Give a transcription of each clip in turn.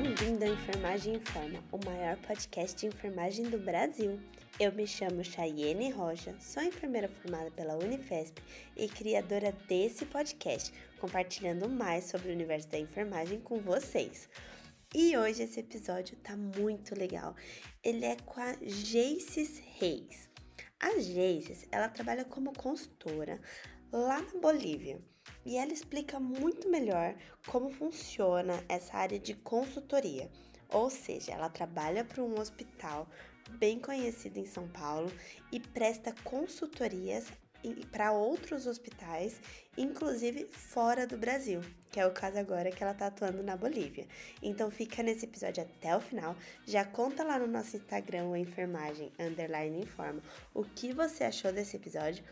Bem-vindo ao Enfermagem Informa, o maior podcast de enfermagem do Brasil. Eu me chamo Chayene Rocha, sou enfermeira formada pela Unifesp e criadora desse podcast, compartilhando mais sobre o universo da enfermagem com vocês. E hoje esse episódio tá muito legal. Ele é com a Geices Reis. A Geices, ela trabalha como consultora lá na Bolívia e ela explica muito melhor como funciona essa área de consultoria. Ou seja, ela trabalha para um hospital bem conhecido em São Paulo e presta consultorias para outros hospitais, inclusive fora do Brasil, que é o caso agora que ela está atuando na Bolívia. Então fica nesse episódio até o final, já conta lá no nosso Instagram, o enfermagem underline informa, o que você achou desse episódio.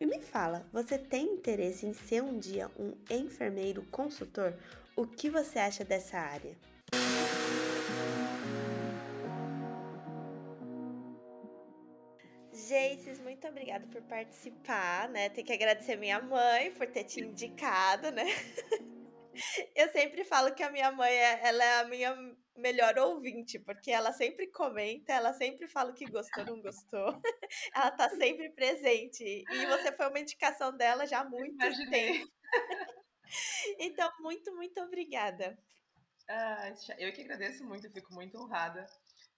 E me fala, você tem interesse em ser um dia um enfermeiro consultor? O que você acha dessa área? Geices, muito obrigada por participar, né? Tem que agradecer minha mãe por ter te indicado, né? Eu sempre falo que a minha mãe é, ela é a minha melhor ouvinte, porque ela sempre comenta, ela sempre fala que gostou, não gostou. Ela tá sempre presente. E você foi uma indicação dela já há muito Imaginei. tempo. Então, muito, muito obrigada. Ah, eu que agradeço muito, eu fico muito honrada.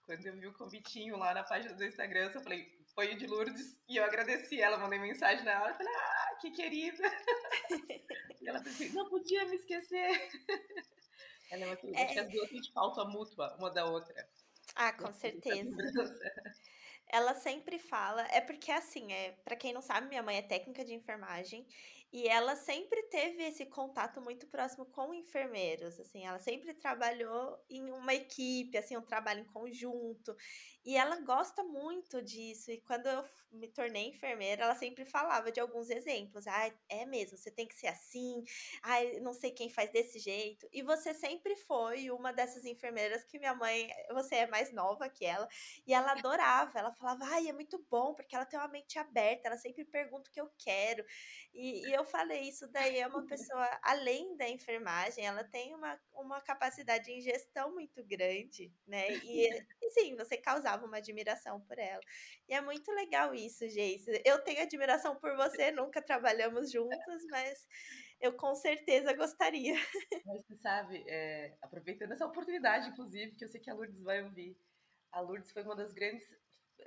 Quando eu vi o convitinho lá na página do Instagram, eu falei, foi o de Lourdes, e eu agradeci ela, mandei mensagem na hora, falei, ah, que querida. e ela disse, não podia me esquecer. Ela é uma querida. É... As duas têm falta mútua uma da outra. Ah, com certeza. Ela sempre fala, é porque assim, é, para quem não sabe, minha mãe é técnica de enfermagem e ela sempre teve esse contato muito próximo com enfermeiros, assim, ela sempre trabalhou em uma equipe, assim, um trabalho em conjunto. E ela gosta muito disso. E quando eu me tornei enfermeira, ela sempre falava de alguns exemplos. Ah, é mesmo, você tem que ser assim. Ah, não sei quem faz desse jeito. E você sempre foi uma dessas enfermeiras que minha mãe, você é mais nova que ela, e ela adorava. Ela falava, ai, é muito bom, porque ela tem uma mente aberta, ela sempre pergunta o que eu quero. E, e eu falei, isso daí é uma pessoa, além da enfermagem, ela tem uma, uma capacidade em gestão muito grande, né? E sim, você causava uma admiração por ela. E é muito legal isso, Geice. Eu tenho admiração por você, nunca trabalhamos juntas, mas eu com certeza gostaria. Mas você sabe, é, aproveitando essa oportunidade, inclusive, que eu sei que a Lourdes vai ouvir. A Lourdes foi uma das grandes.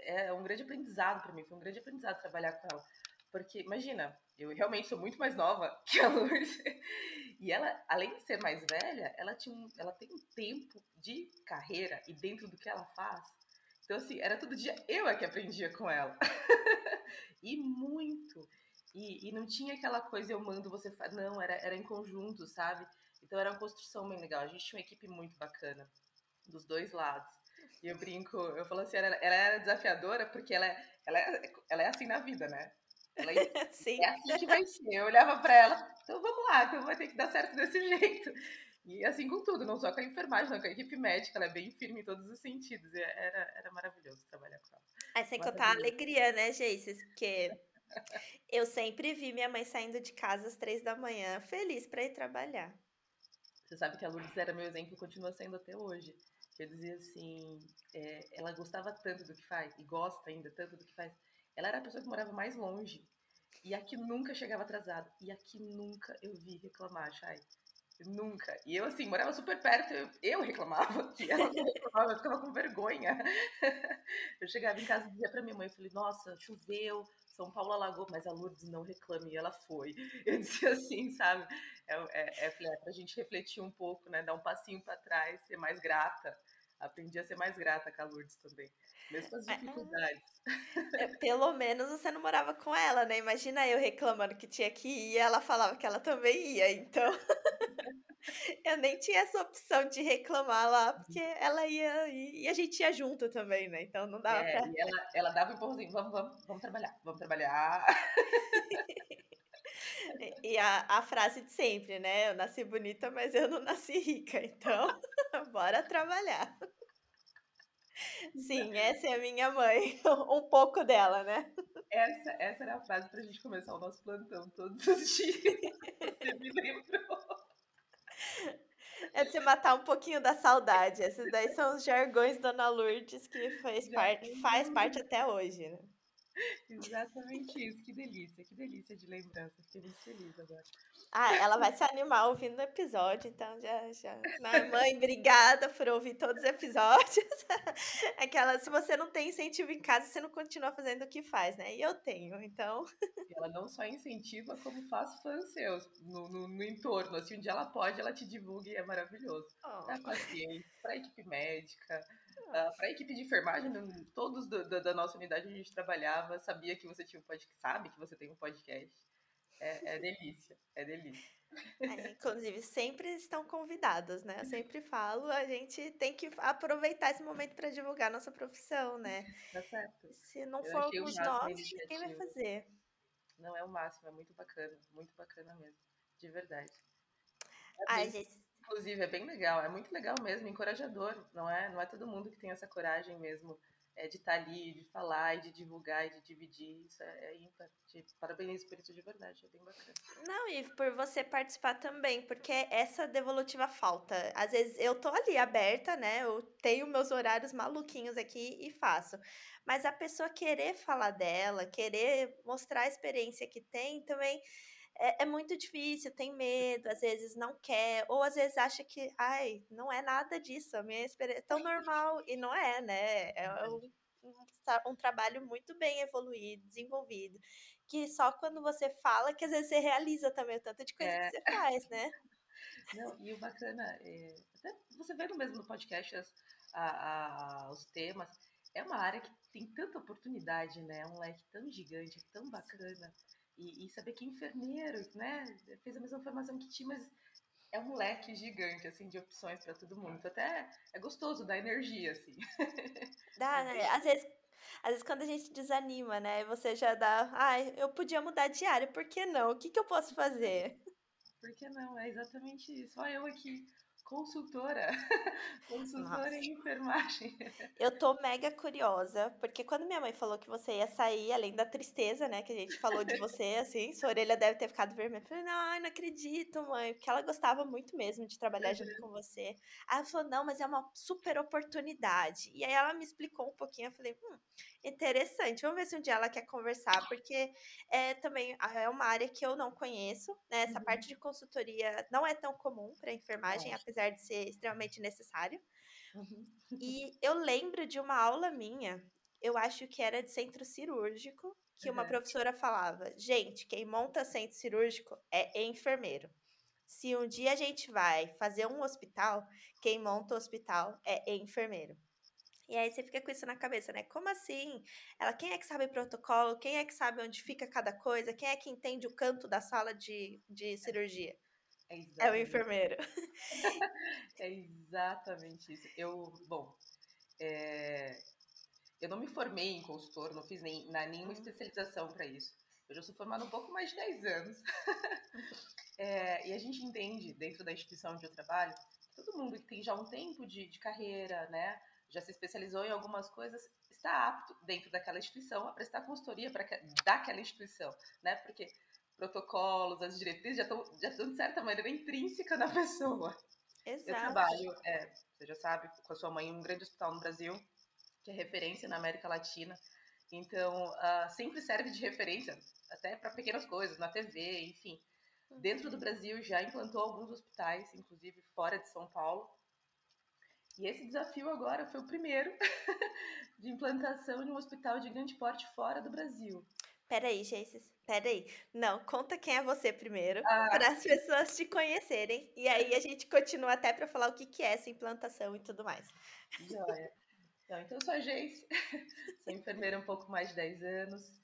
É um grande aprendizado para mim, foi um grande aprendizado trabalhar com ela. Porque, imagina, eu realmente sou muito mais nova que a Lourdes. E ela, além de ser mais velha, ela, tinha um, ela tem um tempo de carreira e dentro do que ela faz. Então, assim, era todo dia eu é que aprendia com ela. e muito. E, e não tinha aquela coisa, eu mando, você faz. Não, era, era em conjunto, sabe? Então era uma construção bem legal. A gente tinha uma equipe muito bacana, dos dois lados. E eu brinco, eu falo assim, ela, ela era desafiadora porque ela, é, ela, é, ela é assim na vida, né? Ela Sim. é assim que vai ser. Eu olhava para ela, então vamos lá, então vai ter que dar certo desse jeito. E assim com tudo, não só com a enfermagem, não, com a equipe médica, ela é bem firme em todos os sentidos. Era, era maravilhoso trabalhar com ela. Aí sem contar a alegria, né, Geices? Porque eu sempre vi minha mãe saindo de casa às três da manhã, feliz para ir trabalhar. Você sabe que a Lourdes era meu exemplo e continua sendo até hoje. Eu dizia assim, é, ela gostava tanto do que faz, e gosta ainda tanto do que faz, ela era a pessoa que morava mais longe. E aqui nunca chegava atrasado. E aqui nunca eu vi reclamar, Chay. Nunca. E eu, assim, morava super perto, eu, eu reclamava, e ela reclamava, eu ficava com vergonha. Eu chegava em casa e dizia pra minha mãe, eu falei, nossa, choveu, São Paulo alagou, mas a Lourdes não reclame, e ela foi. Eu dizia assim, sabe? É, é, é, é pra gente refletir um pouco, né? Dar um passinho para trás, ser mais grata aprendi a ser mais grata com a Lourdes também, mesmo com as é, dificuldades. É, pelo menos você não morava com ela, né? Imagina eu reclamando que tinha que ir e ela falava que ela também ia, então. eu nem tinha essa opção de reclamar lá, porque ela ia e a gente ia junto também, né? Então não dava é, pra. E ela, ela dava um empurrãozinho, vamos, vamos, vamos trabalhar, vamos trabalhar. E a, a frase de sempre, né? Eu nasci bonita, mas eu não nasci rica. Então, bora trabalhar. Sim, essa é a minha mãe. Um pouco dela, né? Essa, essa era a frase pra gente começar o nosso plantão todos os dias. Você me lembrou. É de você matar um pouquinho da saudade. Esses daí são os jargões Dona Lourdes que faz, parte, faz parte até hoje, né? Exatamente isso, que delícia, que delícia de lembrança. Fiquei muito feliz agora. Ah, ela vai se animar ouvindo o episódio, então já, já. Mãe, obrigada por ouvir todos os episódios. Aquela, se você não tem incentivo em casa, você não continua fazendo o que faz, né? E eu tenho, então. E ela não só incentiva, como faz fãs seus no, no, no entorno. Assim, dia ela pode, ela te divulga e é maravilhoso. Oh. Pra paciente, pra equipe médica, uh, ah, para a equipe de enfermagem, todos do, do, da nossa unidade a gente trabalhava, sabia que você tinha um podcast, sabe que você tem um podcast. É, é delícia, é delícia. É, inclusive, sempre estão convidados, né? Eu sempre falo, a gente tem que aproveitar esse momento para divulgar nossa profissão, né? Tá certo. Se não Eu for alguns nós, quem vai fazer? Não, é o máximo, é muito bacana, muito bacana mesmo, de verdade. Ai, gente, inclusive, é bem legal, é muito legal mesmo, encorajador, não é? Não é todo mundo que tem essa coragem mesmo é, de estar tá ali, de falar, e de divulgar, e de dividir, isso é, é ímpar. Parabéns isso de verdade, é bem bacana. Não, e por você participar também, porque essa devolutiva falta. Às vezes eu tô ali aberta, né? Eu tenho meus horários maluquinhos aqui e faço. Mas a pessoa querer falar dela, querer mostrar a experiência que tem, também é, é, muito difícil, tem medo, às vezes não quer, ou às vezes acha que, ai, não é nada disso, a minha experiência é tão normal, e não é, né? É um, um, um trabalho muito bem evoluído, desenvolvido, que só quando você fala que às vezes você realiza também o tanto de coisa é. que você faz, né? Não, e o bacana, é, até você vê no mesmo podcast as, a, a, os temas, é uma área que tem tanta oportunidade, né? É um leque tão gigante, tão bacana. E, e, saber que enfermeiro, né, fez a mesma formação que ti, mas é um leque gigante, assim, de opções para todo mundo. Então, até é gostoso, dá energia, assim. Dá, né? Às vezes, às vezes quando a gente desanima, né, você já dá, ai, ah, eu podia mudar de área, por que não? O que, que eu posso fazer? Por que não? É exatamente isso. Olha eu aqui, consultora, consultora Nossa. em enfermagem. Eu tô mega curiosa, porque quando minha mãe falou que você ia sair, além da tristeza, né, que a gente falou de você, assim, sua orelha deve ter ficado vermelha. Eu falei, não, não acredito, mãe, porque ela gostava muito mesmo de trabalhar junto uhum. com você. Aí ela falou, não, mas é uma super oportunidade. E aí ela me explicou um pouquinho, eu falei, hum, interessante, vamos ver se um dia ela quer conversar, porque é também é uma área que eu não conheço, né, essa uhum. parte de consultoria não é tão comum para enfermagem, é. apesar apesar de ser extremamente necessário. Uhum. E eu lembro de uma aula minha, eu acho que era de centro cirúrgico, que uhum. uma professora falava: gente, quem monta centro cirúrgico é enfermeiro. Se um dia a gente vai fazer um hospital, quem monta o hospital é enfermeiro. E aí você fica com isso na cabeça, né? Como assim? Ela, quem é que sabe protocolo? Quem é que sabe onde fica cada coisa? Quem é que entende o canto da sala de, de cirurgia? É, é o enfermeiro. é exatamente isso. Eu, bom, é, eu não me formei em consultor, não fiz nem, na, nenhuma uhum. especialização para isso. Eu já sou formada um pouco mais de 10 anos. é, e a gente entende, dentro da instituição onde eu trabalho, todo mundo que tem já um tempo de, de carreira, né, já se especializou em algumas coisas, está apto, dentro daquela instituição, a prestar consultoria para daquela instituição, né? Porque protocolos, as diretrizes já estão, já estão de certa maneira intrínseca na pessoa. Exato. Eu trabalho, é, você já sabe, com a sua mãe em um grande hospital no Brasil, que é referência na América Latina. Então, uh, sempre serve de referência, até para pequenas coisas, na TV, enfim. Uhum. Dentro do Brasil já implantou alguns hospitais, inclusive fora de São Paulo. E esse desafio agora foi o primeiro de implantação de um hospital de grande porte fora do Brasil. Peraí, Jesus. Peraí. Não, conta quem é você primeiro, ah. para as pessoas te conhecerem. E aí a gente continua até para falar o que, que é essa implantação e tudo mais. Joia. Então, então eu sou a Geis, sou enfermeira há um pouco mais de 10 anos.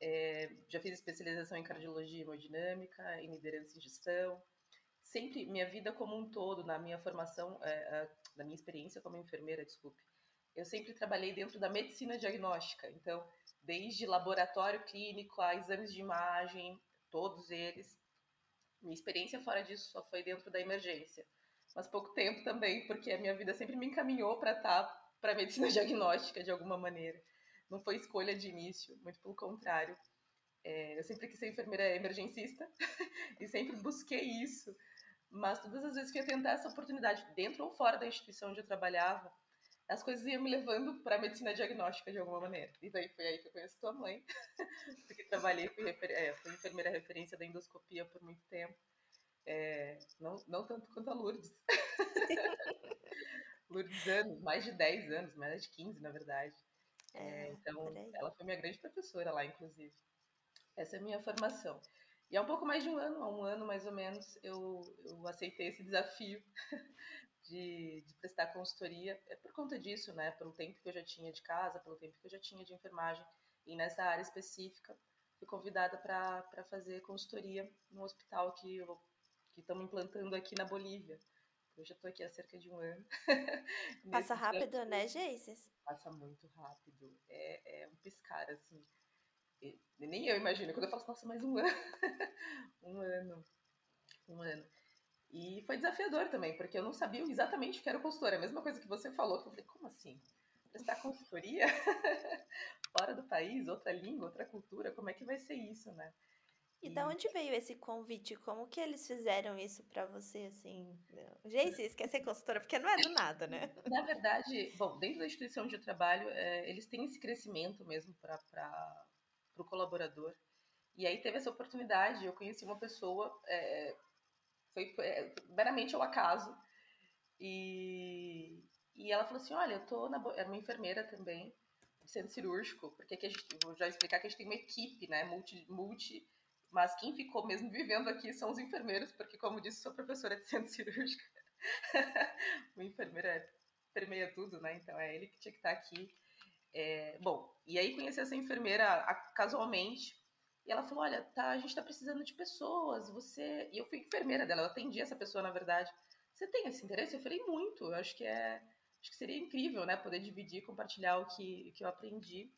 É, já fiz especialização em cardiologia hemodinâmica, em liderança em gestão. Sempre, minha vida como um todo, na minha formação, é, na minha experiência como enfermeira, desculpe, eu sempre trabalhei dentro da medicina diagnóstica. Então, desde laboratório clínico a exames de imagem, todos eles. Minha experiência fora disso só foi dentro da emergência, mas pouco tempo também, porque a minha vida sempre me encaminhou para estar tá, para medicina diagnóstica de alguma maneira. Não foi escolha de início, muito pelo contrário. É, eu sempre quis ser enfermeira emergencista e sempre busquei isso Mas todas as vezes que eu ia tentar essa oportunidade, dentro ou fora da instituição onde eu trabalhava, as coisas iam me levando para a medicina diagnóstica de alguma maneira. E daí foi aí que eu conheci tua mãe, porque trabalhei, fui, refer... é, fui enfermeira referência da endoscopia por muito tempo. É, não, não tanto quanto a Lourdes. Lourdes anos, mais de 10 anos, mais de 15, na verdade. É, então, ela foi minha grande professora lá, inclusive. Essa é a minha formação. E há um pouco mais de um ano, há um ano mais ou menos, eu, eu aceitei esse desafio de, de, prestar consultoria. É por conta disso, né? Pelo tempo que eu já tinha de casa, pelo tempo que eu já tinha de enfermagem. E nessa área específica, fui convidada para fazer consultoria no hospital que estamos implantando aqui na Bolívia. Eu já estou aqui há cerca de um ano. Passa rápido, né, Geices? Passa muito rápido. É, é um piscar, assim. Nem eu imagino. Quando eu falo, nossa, mais um ano. um ano. Um ano. E foi desafiador também, porque eu não sabia exatamente o que era consultora. A mesma coisa que você falou, que eu falei, como assim? Prestar consultoria? Fora do país, outra língua, outra cultura, como é que vai ser isso, né? E da onde veio esse convite? Como que eles fizeram isso para você, assim? Gente, quer ser consultora? Porque não é do nada, né? Na verdade, bom, dentro da instituição eu trabalho, é, eles têm esse crescimento mesmo para o colaborador. E aí teve essa oportunidade, eu conheci uma pessoa, é, foi, é, meramente ao acaso, e, e ela falou assim, olha, eu tô na... Era uma enfermeira também, centro cirúrgico, porque aqui a gente, vou já explicar que a gente tem uma equipe, né, multi, multi mas quem ficou mesmo vivendo aqui são os enfermeiros, porque, como disse, sou professora de centro cirúrgico. o enfermeiro é, permeia tudo, né? Então é ele que tinha que estar aqui. É, bom, e aí conheci essa enfermeira casualmente. E ela falou: Olha, tá, a gente tá precisando de pessoas. Você. E eu fui enfermeira dela, eu atendi essa pessoa, na verdade. Você tem esse interesse? Eu falei: Muito. Eu acho que é. Acho que seria incrível, né? Poder dividir, compartilhar o que, o que eu aprendi.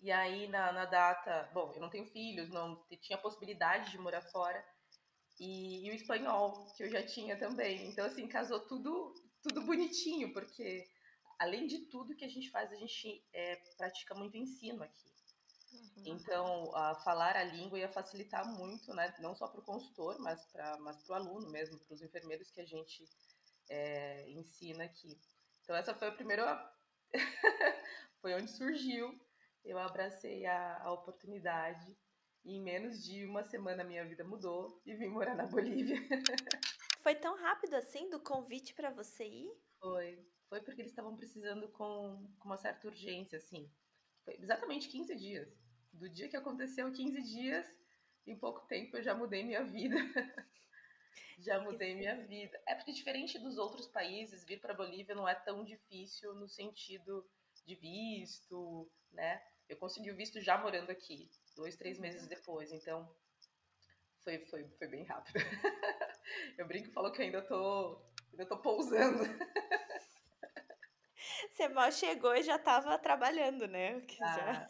E aí, na, na data, bom, eu não tenho filhos, não tinha possibilidade de morar fora. E, e, o espanhol, que eu já tinha também. Então, assim, casou tudo, tudo bonitinho, porque além de tudo que a gente faz, a gente é, pratica muito ensino aqui. Uhum. Então, a falar a língua ia facilitar muito, né? Não só para o consultor, mas para mas o aluno mesmo, para os enfermeiros que a gente é, ensina aqui. Então, essa foi a primeira. foi onde surgiu eu abracei a, a oportunidade e em menos de uma semana minha vida mudou e vim morar na Bolívia. Foi tão rápido assim do convite para você ir? Foi. Foi porque eles estavam precisando com, com uma certa urgência, assim. Foi exatamente 15 dias. Do dia que aconteceu, 15 dias, em pouco tempo eu já mudei minha vida. já mudei minha vida. É porque diferente dos outros países, vir para Bolívia não é tão difícil no sentido de visto, né? Eu consegui o visto já morando aqui, dois, três meses depois, então foi, foi, foi bem rápido. eu brinco e falo que ainda tô, ainda tô pousando. Você mal chegou e já estava trabalhando, né? Já, já,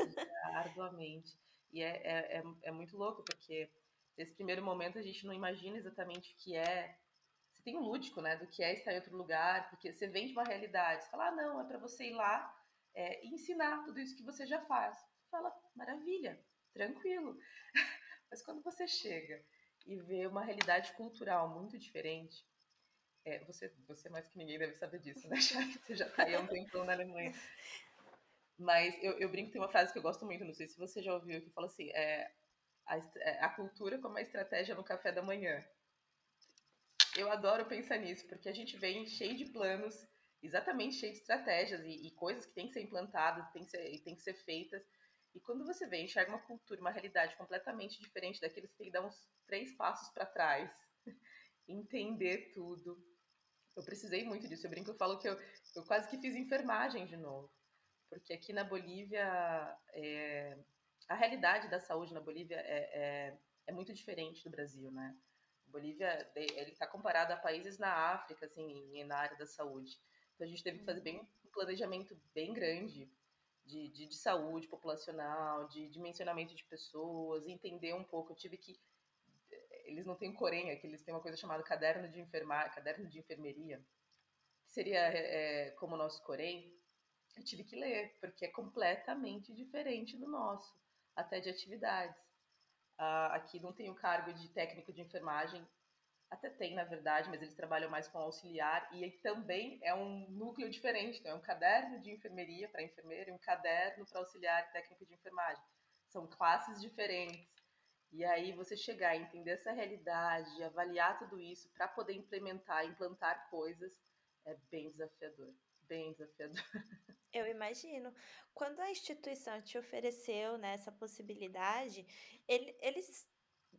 arduamente. E é, é, é, é, muito louco, porque nesse primeiro momento a gente não imagina exatamente o que é. Você tem um lúdico, né? Do que é estar em outro lugar, porque você vem de uma realidade. Você fala, ah, não, é para você ir lá é, e ensinar tudo isso que você já faz. Fala, maravilha, tranquilo. Mas quando você chega e vê uma realidade cultural muito diferente, é, você, você mais que ninguém deve saber disso, né? Você já está aí há um tempão na Alemanha. Mas eu, eu brinco, tem uma frase que eu gosto muito, não sei se você já ouviu, que fala assim, é, a, é, a cultura como a estratégia no café da manhã. Eu adoro pensar nisso, porque a gente vem cheio de planos, exatamente cheio de estratégias e, e coisas que têm que ser implantadas, tem que ser, que ser feitas. E quando você vê, enxerga uma cultura, uma realidade completamente diferente daqueles que tem que dar uns três passos para trás, entender tudo. Eu precisei muito disso. Eu brinco, eu falo que eu, eu quase que fiz enfermagem de novo. Porque aqui na Bolívia, é, a realidade da saúde na Bolívia é, é, é muito diferente do Brasil, né? A Bolívia, ele está comparado a países na África, assim, na área da saúde. Então a gente teve que fazer bem um planejamento bem grande de, de, de saúde populacional, de dimensionamento de pessoas, entender um pouco. Eu tive que eles não têm Corém, aqui eles têm uma coisa chamada caderno de enfermar, caderno de enfermeria, que seria é, como o nosso Corém. Eu tive que ler, porque é completamente diferente do nosso, até de atividades. Ah, aqui não tem o cargo de técnico de enfermagem Até tem, na verdade, mas eles trabalham mais com auxiliar e também é um núcleo diferente. Então, é um caderno de enfermeria para enfermeira e um caderno para auxiliar técnico de enfermagem. São classes diferentes. E aí você chegar a entender essa realidade, avaliar tudo isso para poder implementar, implantar coisas, é bem desafiador, bem desafiador. Eu imagino. Quando a instituição te ofereceu né, essa possibilidade, ele, eles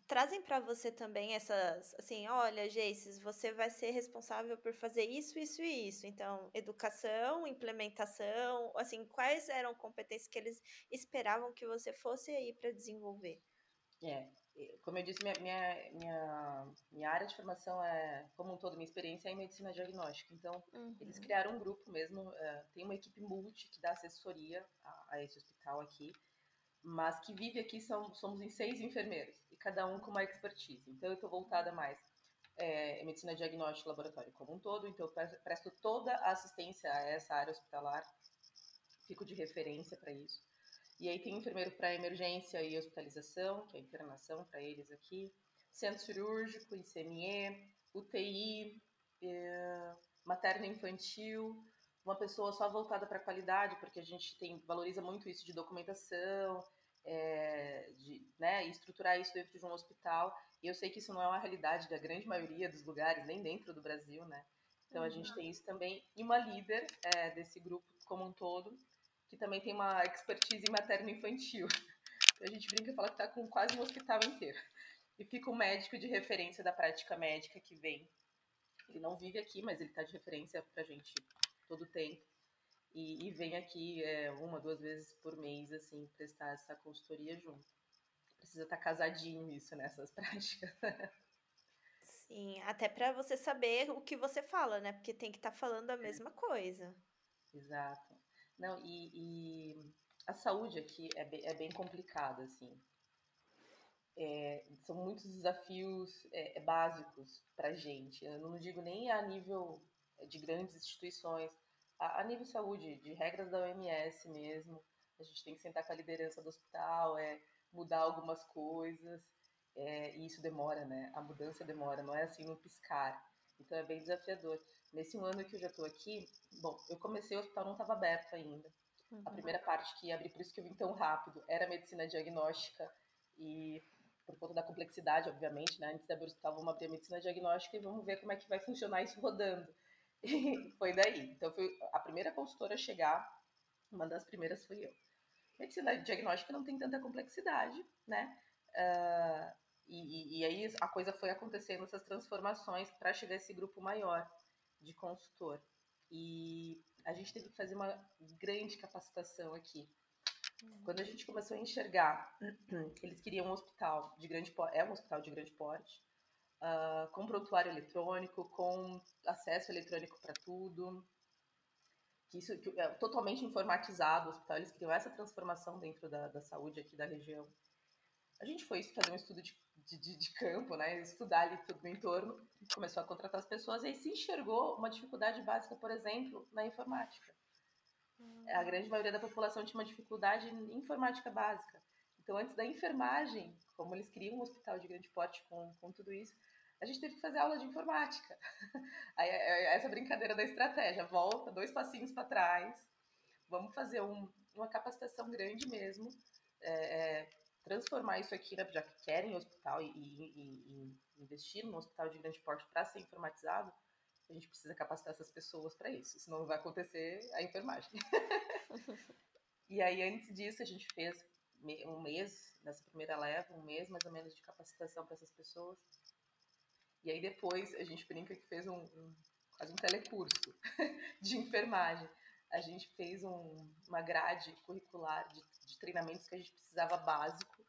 trazem para você também essas, assim, olha, Geices, você vai ser responsável por fazer isso, isso e isso. Então, educação, implementação, assim, quais eram competências que eles esperavam que você fosse aí para desenvolver? É, como eu disse, minha, minha, minha, minha, área de formação é, como um todo, minha experiência é em medicina diagnóstica. Então, uhum. eles criaram um grupo mesmo, uh, tem uma equipe multi que dá assessoria a, a, esse hospital aqui, mas que vive aqui, são, somos em seis enfermeiros, e cada um com uma expertise. Então, eu estou voltada mais é, em medicina diagnóstica laboratório como um todo, então eu presto toda a assistência a essa área hospitalar, fico de referência para isso. E aí tem enfermeiro para emergência e hospitalização, que é internação para eles aqui, centro cirúrgico, ICME, UTI, é, materno infantil, uma pessoa só voltada para a qualidade, porque a gente tem, valoriza muito isso de documentação, é, de né, estruturar isso dentro de um hospital. E eu sei que isso não é uma realidade da grande maioria dos lugares, nem dentro do Brasil, né? Então a gente uhum. tem isso também. E uma líder é, desse grupo como um todo, que também tem uma expertise em materno-infantil. Então, a gente brinca e fala que está com quase um hospital inteiro. E fica um médico de referência da prática médica que vem. Ele não vive aqui, mas ele está de referência para a gente todo o tempo. E, e vem aqui é, uma, duas vezes por mês, assim, prestar essa consultoria junto. Precisa estar tá casadinho isso nessas práticas. Sim, até para você saber o que você fala, né? Porque tem que estar tá falando a mesma coisa. Exato. Não, e, e a saúde aqui é bem, é bem complicada, assim. É, são muitos desafios é, é básicos para gente. Eu não digo nem a nível de grandes instituições, a, a, nível saúde, de regras da OMS mesmo. A gente tem que sentar com a liderança do hospital, é, mudar algumas coisas, é, e isso demora, né? A mudança demora, não é assim no piscar. Então é bem desafiador. Nesse um ano que eu já estou aqui, bom, eu comecei, o hospital não estava aberto ainda. Uhum. A primeira parte que ia abrir, por isso que eu vim tão rápido, era medicina diagnóstica e por conta da complexidade, obviamente, né? Antes de abrir o hospital, vamos abrir a medicina diagnóstica e vamos ver como é que vai funcionar isso rodando. E foi daí. Então, foi a primeira consultora a chegar, uma das primeiras fui eu. Medicina diagnóstica não tem tanta complexidade, né? Uh, e, e, aí a coisa foi acontecendo, essas transformações, para chegar a esse grupo maior de consultor. E a gente teve que fazer uma grande capacitação aqui. Quando a gente começou a enxergar eles queriam um hospital de grande porte, é um hospital de grande porte, uh, com prontuário eletrônico, com acesso eletrônico para tudo, que isso que é totalmente informatizado o hospital, eles queriam essa transformação dentro da, da saúde aqui da região. A gente foi fazer um estudo de de, de, de, campo, né? Estudar ali tudo no entorno, começou a contratar as pessoas e aí se enxergou uma dificuldade básica, por exemplo, na informática. Hum. A grande maioria da população tinha uma dificuldade em informática básica. Então, antes da enfermagem, como eles queriam um hospital de grande porte com, com tudo isso, a gente teve que fazer aula de informática. Aí, é, é essa brincadeira da estratégia, volta dois passinhos para trás, vamos fazer um, uma capacitação grande mesmo, é, é, transformar isso aqui, né, já que querem hospital e, e, e investir no hospital de grande porte para ser informatizado, a gente precisa capacitar essas pessoas para isso, senão não vai acontecer a enfermagem. e aí, antes disso, a gente fez um mês, nessa primeira leva, um mês mais ou menos de capacitação para essas pessoas. E aí, depois, a gente brinca que fez um, um quase um telecurso de enfermagem. A gente fez um, uma grade curricular de, de treinamentos que a gente precisava básico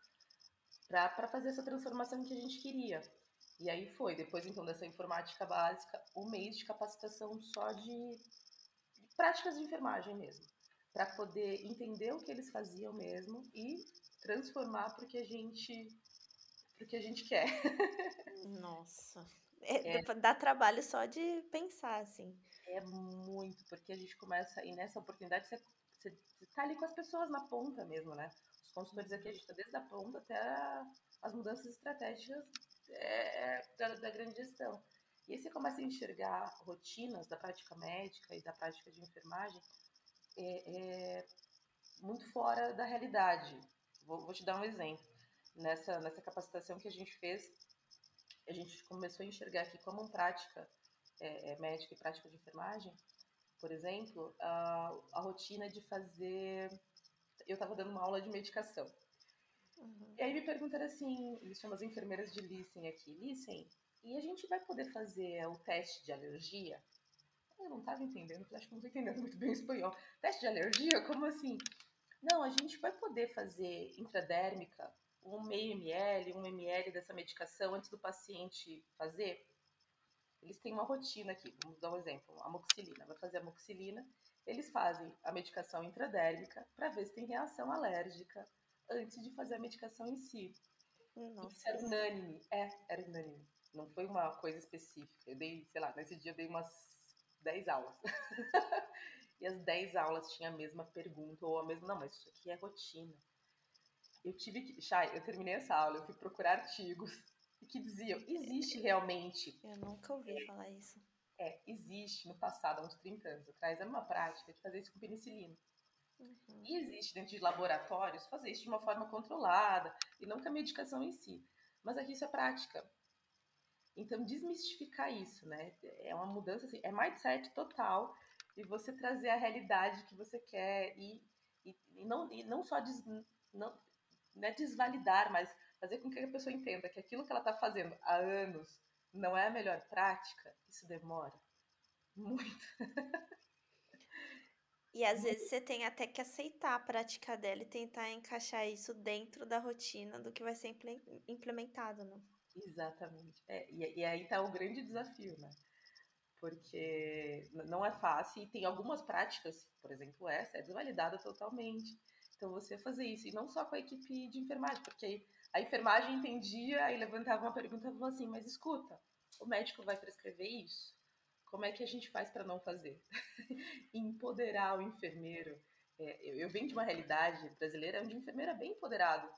para fazer essa transformação que a gente queria. E aí foi, depois então dessa informática básica, um mês de capacitação só de, de práticas de enfermagem mesmo, para poder entender o que eles faziam mesmo e transformar porque a gente porque a gente quer. Nossa. É, é. Dá trabalho só de pensar, assim. É muito, porque a gente começa, e nessa oportunidade você, você, você tá ali com as pessoas na ponta mesmo, né? Os consultores aqui, a gente está desde a ponta até as mudanças estratégicas é, é da, da grande gestão. E aí você começa a enxergar rotinas da prática médica e da prática de enfermagem é, é muito fora da realidade. Vou, vou, te dar um exemplo. Nessa, nessa capacitação que a gente fez, a gente começou a enxergar aqui como prática é, é, médica e prática de enfermagem, por exemplo, a, a rotina de fazer. Eu estava dando uma aula de medicação. Uhum. E aí me perguntaram assim: eles chamam as enfermeiras de Listen aqui. Listen, e a gente vai poder fazer o teste de alergia? Eu não estava entendendo, acho que não estou entendendo muito bem o espanhol. Teste de alergia? Como assim? Não, a gente vai poder fazer intradérmica, um meio ml, um ml dessa medicação antes do paciente fazer? Eles têm uma rotina aqui, vamos dar um exemplo, a moxilina, vai fazer a moxilina, eles fazem a medicação intradérmica para ver se tem reação alérgica antes de fazer a medicação em si. Nossa. Isso era unânime, é, era unânime. Não foi uma coisa específica. Eu dei, sei lá, nesse dia eu dei umas 10 aulas. e as 10 aulas tinham a mesma pergunta, ou a mesma, não, mas isso aqui é rotina. Eu tive que, Chay, eu terminei essa aula, eu fui procurar artigos que diziam, existe realmente. Eu nunca ouvi falar isso. É, existe no passado, há uns 30 anos atrás, era uma prática de fazer isso com penicilina. Uhum. E existe dentro de laboratórios fazer isso de uma forma controlada e não com a medicação em si. Mas aqui isso é prática. Então, desmistificar isso, né? É uma mudança, assim, é mindset total e você trazer a realidade que você quer e, e, e não, e não só des, não, não é desvalidar, mas fazer com que a pessoa entenda que aquilo que ela está fazendo há anos não é a melhor prática, isso demora muito. E às vezes você tem até que aceitar a prática dela e tentar encaixar isso dentro da rotina do que vai ser implementado, né? Exatamente. É, e, e, aí tá o grande desafio, né? Porque não é fácil e tem algumas práticas, por exemplo, essa é desvalidada totalmente. Então você fazer isso, e não só com a equipe de enfermagem, porque a enfermagem entendia e levantava uma pergunta e falou assim: mas escuta, o médico vai prescrever isso? Como é que a gente faz para não fazer? Empoderar o enfermeiro. É, eu, eu venho de uma realidade brasileira onde o enfermeiro é bem empoderado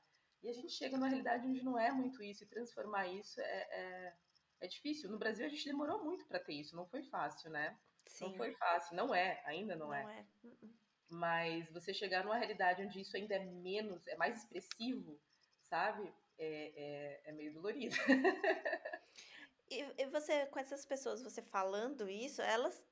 e a gente chega numa realidade onde não é muito isso, e transformar isso é, é, é difícil. No Brasil a gente demorou muito para ter isso, não foi fácil, né? Sim. Não foi fácil, não é, ainda não, não é. é. Uh-uh. Mas você chegar numa realidade onde isso ainda é menos, é mais expressivo, sabe? É, é, é meio dolorido. e, e você, com essas pessoas, você falando isso, elas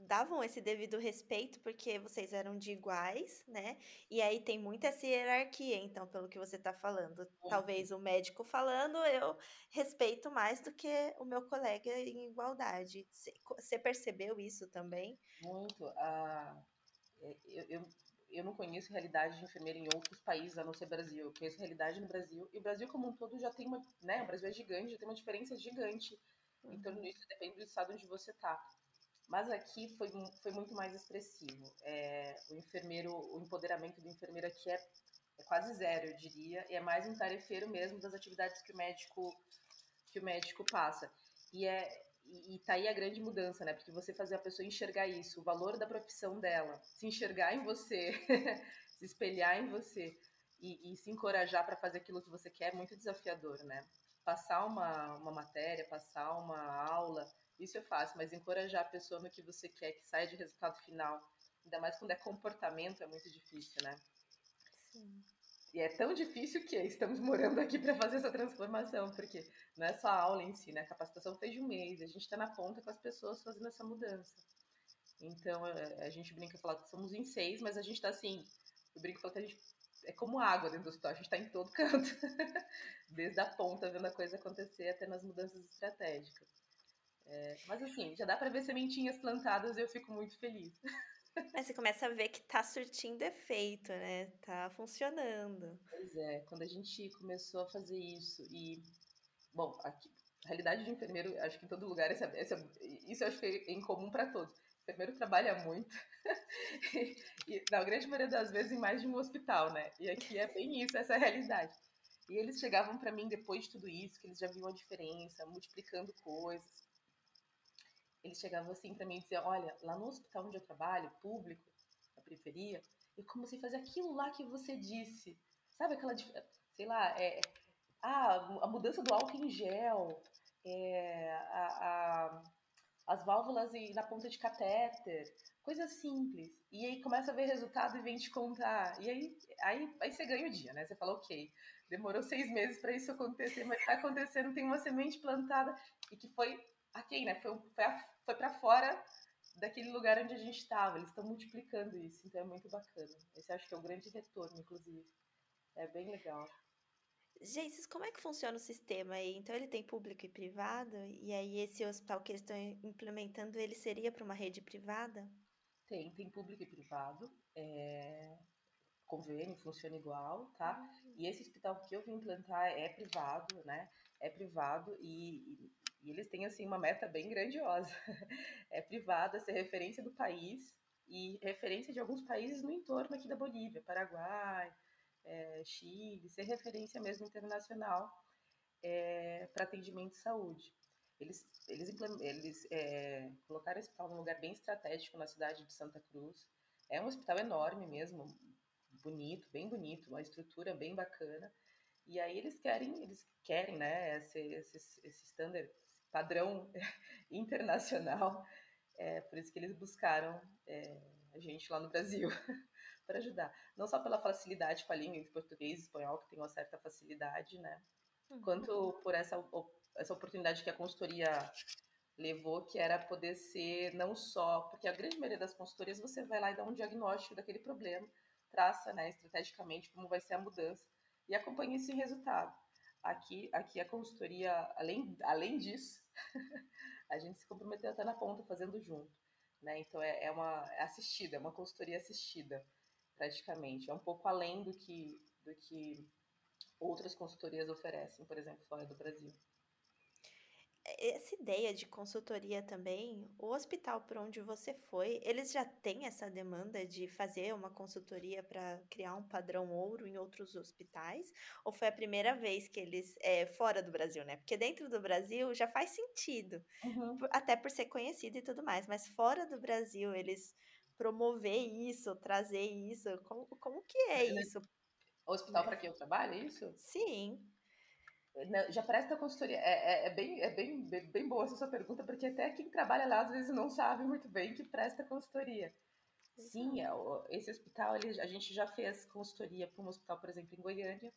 davam esse devido respeito porque vocês eram de iguais, né? E aí tem muita essa hierarquia, então, pelo que você está falando. Uhum. Talvez o médico falando, eu respeito mais do que o meu colega em igualdade. Você percebeu isso também? Muito. Ah, eu, eu, eu não conheço realidade de enfermeira em outros países, a não ser Brasil. Eu conheço realidade no Brasil. E o Brasil, como um todo, já tem uma. Né? O Brasil é gigante, já tem uma diferença gigante. Então, uhum. isso depende do estado onde você está. Mas aqui foi, foi muito mais expressivo. É, o enfermeiro, o empoderamento do enfermeiro aqui é, é, quase zero, eu diria, e é mais um tarefeiro mesmo das atividades que o médico que o médico passa. E é e, e tá aí a grande mudança, né? Porque você fazer a pessoa enxergar isso, o valor da profissão dela, se enxergar em você, se espelhar em você e, e se encorajar para fazer aquilo que você quer é muito desafiador, né? Passar uma, uma matéria, passar uma aula, isso é fácil, mas encorajar a pessoa no que você quer, que saia de resultado final, ainda mais quando é comportamento, é muito difícil, né? Sim. E é tão difícil que estamos morando aqui para fazer essa transformação, porque não é só a aula em si, né? A capacitação fez de um mês, a gente está na ponta com as pessoas fazendo essa mudança. Então, é, a gente brinca falar que somos em seis, mas a gente está assim, eu brinco falar que a gente é como água dentro do hospital, a gente está em todo canto, desde a ponta, vendo a coisa acontecer até nas mudanças estratégicas. É, mas assim, já dá para ver sementinhas plantadas e eu fico muito feliz. Mas você começa a ver que tá surtindo efeito, né? Tá funcionando. Pois é, quando a gente começou a fazer isso e. Bom, aqui, a realidade de enfermeiro, acho que em todo lugar, essa, essa, isso acho que é em comum para todos. O enfermeiro trabalha muito. e, e, na grande maioria das vezes, em mais de um hospital, né? E aqui é bem isso, essa é a realidade. E eles chegavam para mim depois de tudo isso, que eles já viam a diferença, multiplicando coisas eles chegavam assim para mim e diziam: Olha, lá no hospital onde eu trabalho, público, na periferia, eu comecei a fazer aquilo lá que você disse. Sabe aquela. Sei lá, é, ah, a mudança do álcool em gel, é, a, a, as válvulas na ponta de catéter, coisas simples. E aí começa a ver resultado e vem te contar. E aí, aí, aí você ganha o dia, né? Você fala, ok, demorou seis meses para isso acontecer, mas está acontecendo, tem uma semente plantada e que foi aqui, né? Foi, foi, foi para fora daquele lugar onde a gente estava. Eles estão multiplicando isso, então é muito bacana. Esse acho que é o grande retorno, inclusive. É bem legal. Gente, como é que funciona o sistema aí? Então ele tem público e privado? E aí esse hospital que eles estão implementando, ele seria para uma rede privada? Tem, tem público e privado. É... Convênio funciona igual, tá? Uhum. E esse hospital que eu vim implantar é privado, né? É privado e, e eles têm assim uma meta bem grandiosa. é privado, é ser referência do país e referência de alguns países no entorno aqui da Bolívia, Paraguai, é, Chile, ser referência mesmo internacional é, para atendimento de saúde. Eles, eles, eles é, colocaram esse hospital num lugar bem estratégico na cidade de Santa Cruz. É um hospital enorme mesmo, bonito, bem bonito, uma estrutura bem bacana. E aí eles querem, eles querem, né, esse, esse, esse standard, padrão internacional. É, por isso que eles buscaram é, a gente lá no Brasil para ajudar. Não só pela facilidade com a língua entre português e espanhol, que tem uma certa facilidade, né? Uhum. Quanto por essa, essa oportunidade que a consultoria levou, que era poder ser não só, porque a grande maioria das consultorias você vai lá e dá um diagnóstico daquele problema, traça, né, estrategicamente como vai ser a mudança e acompanha esse resultado. Aqui, aqui a consultoria, além, além disso, a gente se comprometeu até na ponta fazendo junto. Né? Então é, é uma é assistida, é uma consultoria assistida, praticamente. É um pouco além do que, do que outras consultorias oferecem, por exemplo, fora do Brasil essa ideia de consultoria também, o hospital por onde você foi, eles já têm essa demanda de fazer uma consultoria para criar um padrão ouro em outros hospitais? Ou foi a primeira vez que eles, é, fora do Brasil, né? Porque dentro do Brasil já faz sentido, uhum. até por ser conhecido e tudo mais, mas fora do Brasil, eles promover isso, trazer isso, como, como que é isso? O hospital para que eu trabalho, é isso? Sim. Já presta consultoria. É, é, é, bem, é bem, bem, bem boa essa sua pergunta, porque até quem trabalha lá às vezes não sabe muito bem que presta consultoria. Sim, é, esse hospital, ele, a gente já fez consultoria para um hospital, por exemplo, em Goiânia.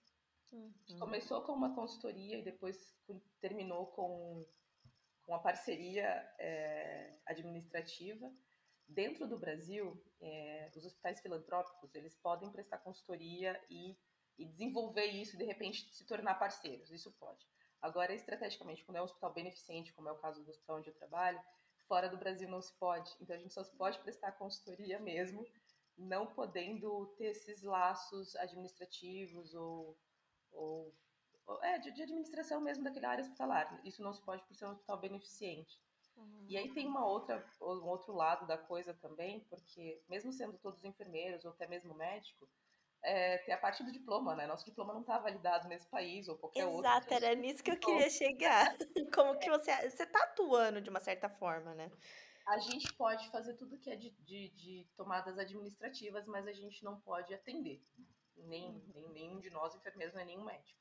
Uhum. Começou com uma consultoria e depois terminou com, com a parceria é, administrativa. Dentro do Brasil, é, os hospitais filantrópicos, eles podem prestar consultoria e e desenvolver isso e de repente se tornar parceiros. Isso pode. Agora, estrategicamente, quando é um hospital beneficente, como é o caso do hospital onde eu trabalho, fora do Brasil não se pode. Então a gente só pode prestar consultoria mesmo, não podendo ter esses laços administrativos ou, ou, é, de, de, administração mesmo daquela área hospitalar. Isso não se pode por ser um hospital beneficente. Uhum. E aí tem uma outra, um outro lado da coisa também, porque mesmo sendo todos enfermeiros ou até mesmo médico, é, ter a parte do diploma, né? Nosso diploma não está validado nesse país ou qualquer Exato, outro. Exato, era nisso que eu queria chegar. Como que você você está atuando de uma certa forma, né? A gente pode fazer tudo que é de, de, de tomadas administrativas, mas a gente não pode atender. Nem, uhum. nem nenhum de nós enfermeiros, nem nenhum médico.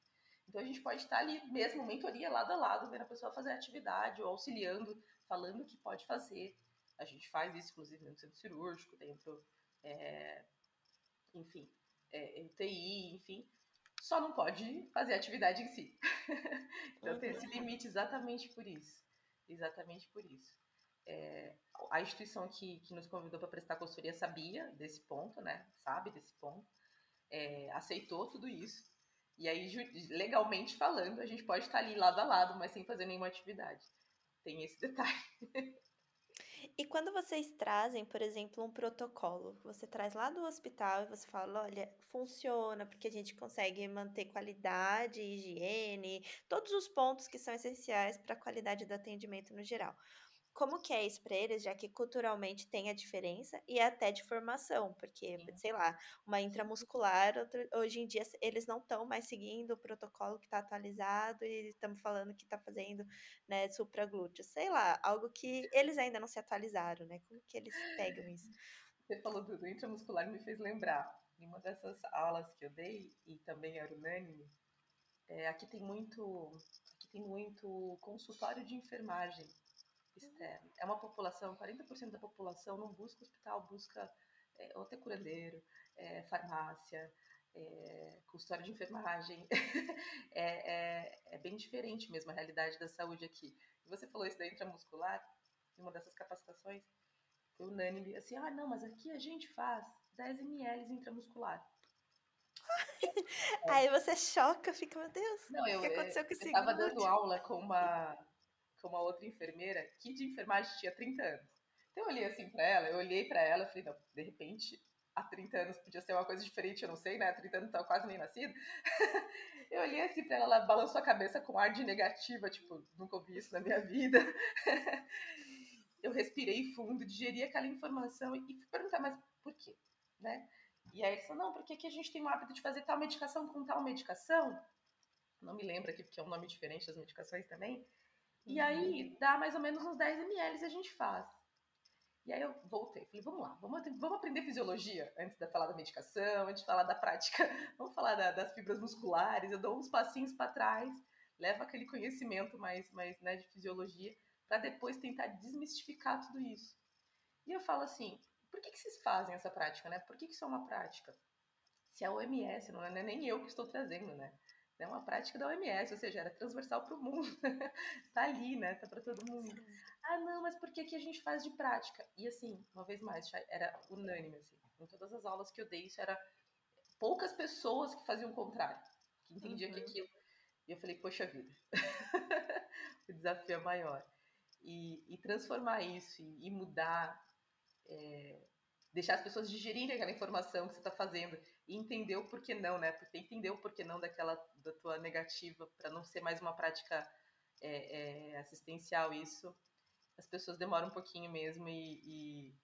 Então a gente pode estar ali mesmo, mentoria lado a lado, vendo a pessoa fazer a atividade, ou auxiliando, falando o que pode fazer. A gente faz isso, inclusive, dentro do centro cirúrgico, dentro. É, enfim, é, UTI, enfim, só não pode fazer a atividade em si. então uhum. tem esse limite exatamente por isso. Exatamente por isso. É, a instituição que, que nos convidou para prestar consultoria sabia desse ponto, né? Sabe desse ponto. É, aceitou tudo isso. E aí, legalmente falando, a gente pode estar ali lado a lado, mas sem fazer nenhuma atividade. Tem esse detalhe. E quando vocês trazem, por exemplo, um protocolo, você traz lá do hospital e você fala, olha, funciona porque a gente consegue manter qualidade, higiene, todos os pontos que são essenciais para a qualidade do atendimento no geral como que é isso para eles, já que culturalmente tem a diferença e até de formação, porque, Sim. sei lá, uma intramuscular, hoje em dia eles não estão mais seguindo o protocolo que está atualizado e estamos falando que está fazendo, né, supraglúteo, sei lá, algo que eles ainda não se atualizaram, né? Como que eles pegam isso? Você falou do, do intramuscular me fez lembrar, em uma dessas aulas que eu dei, e também era unânime, É, aqui tem muito, aqui tem muito consultório de enfermagem externo. É uma população, 40% da população não busca hospital, busca é, ou até curandeiro, é, farmácia, é, consultório de enfermagem. é, é, é, bem diferente mesmo a realidade da saúde aqui. Você falou isso da intramuscular, em uma dessas capacitações, foi unânime, assim, ah, não, mas aqui a gente faz 10 ml intramuscular. Aí você choca, fica, meu Deus, não, o que aconteceu com esse Eu estava dando aula com uma, com uma outra enfermeira que de enfermagem tinha 30 anos. Então eu olhei assim para ela, eu olhei para ela e falei, não, de repente, há 30 anos podia ser uma coisa diferente, eu não sei, né? Há 30 anos tava quase nem nascido. eu olhei assim pra ela, ela balançou a cabeça com ar de negativa, tipo, nunca ouvi isso na minha vida. eu respirei fundo, digeri aquela informação e fui perguntar, mas por quê? Né? E aí ele falou, não, porque aqui a gente tem o hábito de fazer tal medicação com tal medicação. Não me lembro aqui, porque é um nome diferente das medicações também. E uhum. aí dá mais ou menos uns 10 ml a gente faz. E aí eu voltei, falei, vamos lá, vamos, vamos aprender fisiologia antes de falar da medicação, antes de falar da prática, vamos falar da, das fibras musculares, eu dou uns passinhos para trás, levo aquele conhecimento mais, mais né, de fisiologia, para depois tentar desmistificar tudo isso. E eu falo assim, por que, que vocês fazem essa prática, né? Por que, que isso é uma prática? Se a OMS, não é nem eu que estou trazendo, né? É uma prática da OMS, ou seja, era transversal para o mundo. tá ali, né? Tá para todo mundo. Sim. Ah, não, mas por que, que a gente faz de prática? E assim, uma vez mais, era unânime, assim. Em todas as aulas que eu dei, isso era poucas pessoas que faziam o contrário, que entendiam uhum. que aquilo. E eu falei, poxa vida, o desafio é maior. E, e transformar isso e, e mudar, é, deixar as pessoas digerirem aquela informação que você está fazendo entender o porquê não, né? Porque entender o porquê não daquela da tua negativa para não ser mais uma prática é, é, assistencial isso, as pessoas demoram um pouquinho mesmo e, e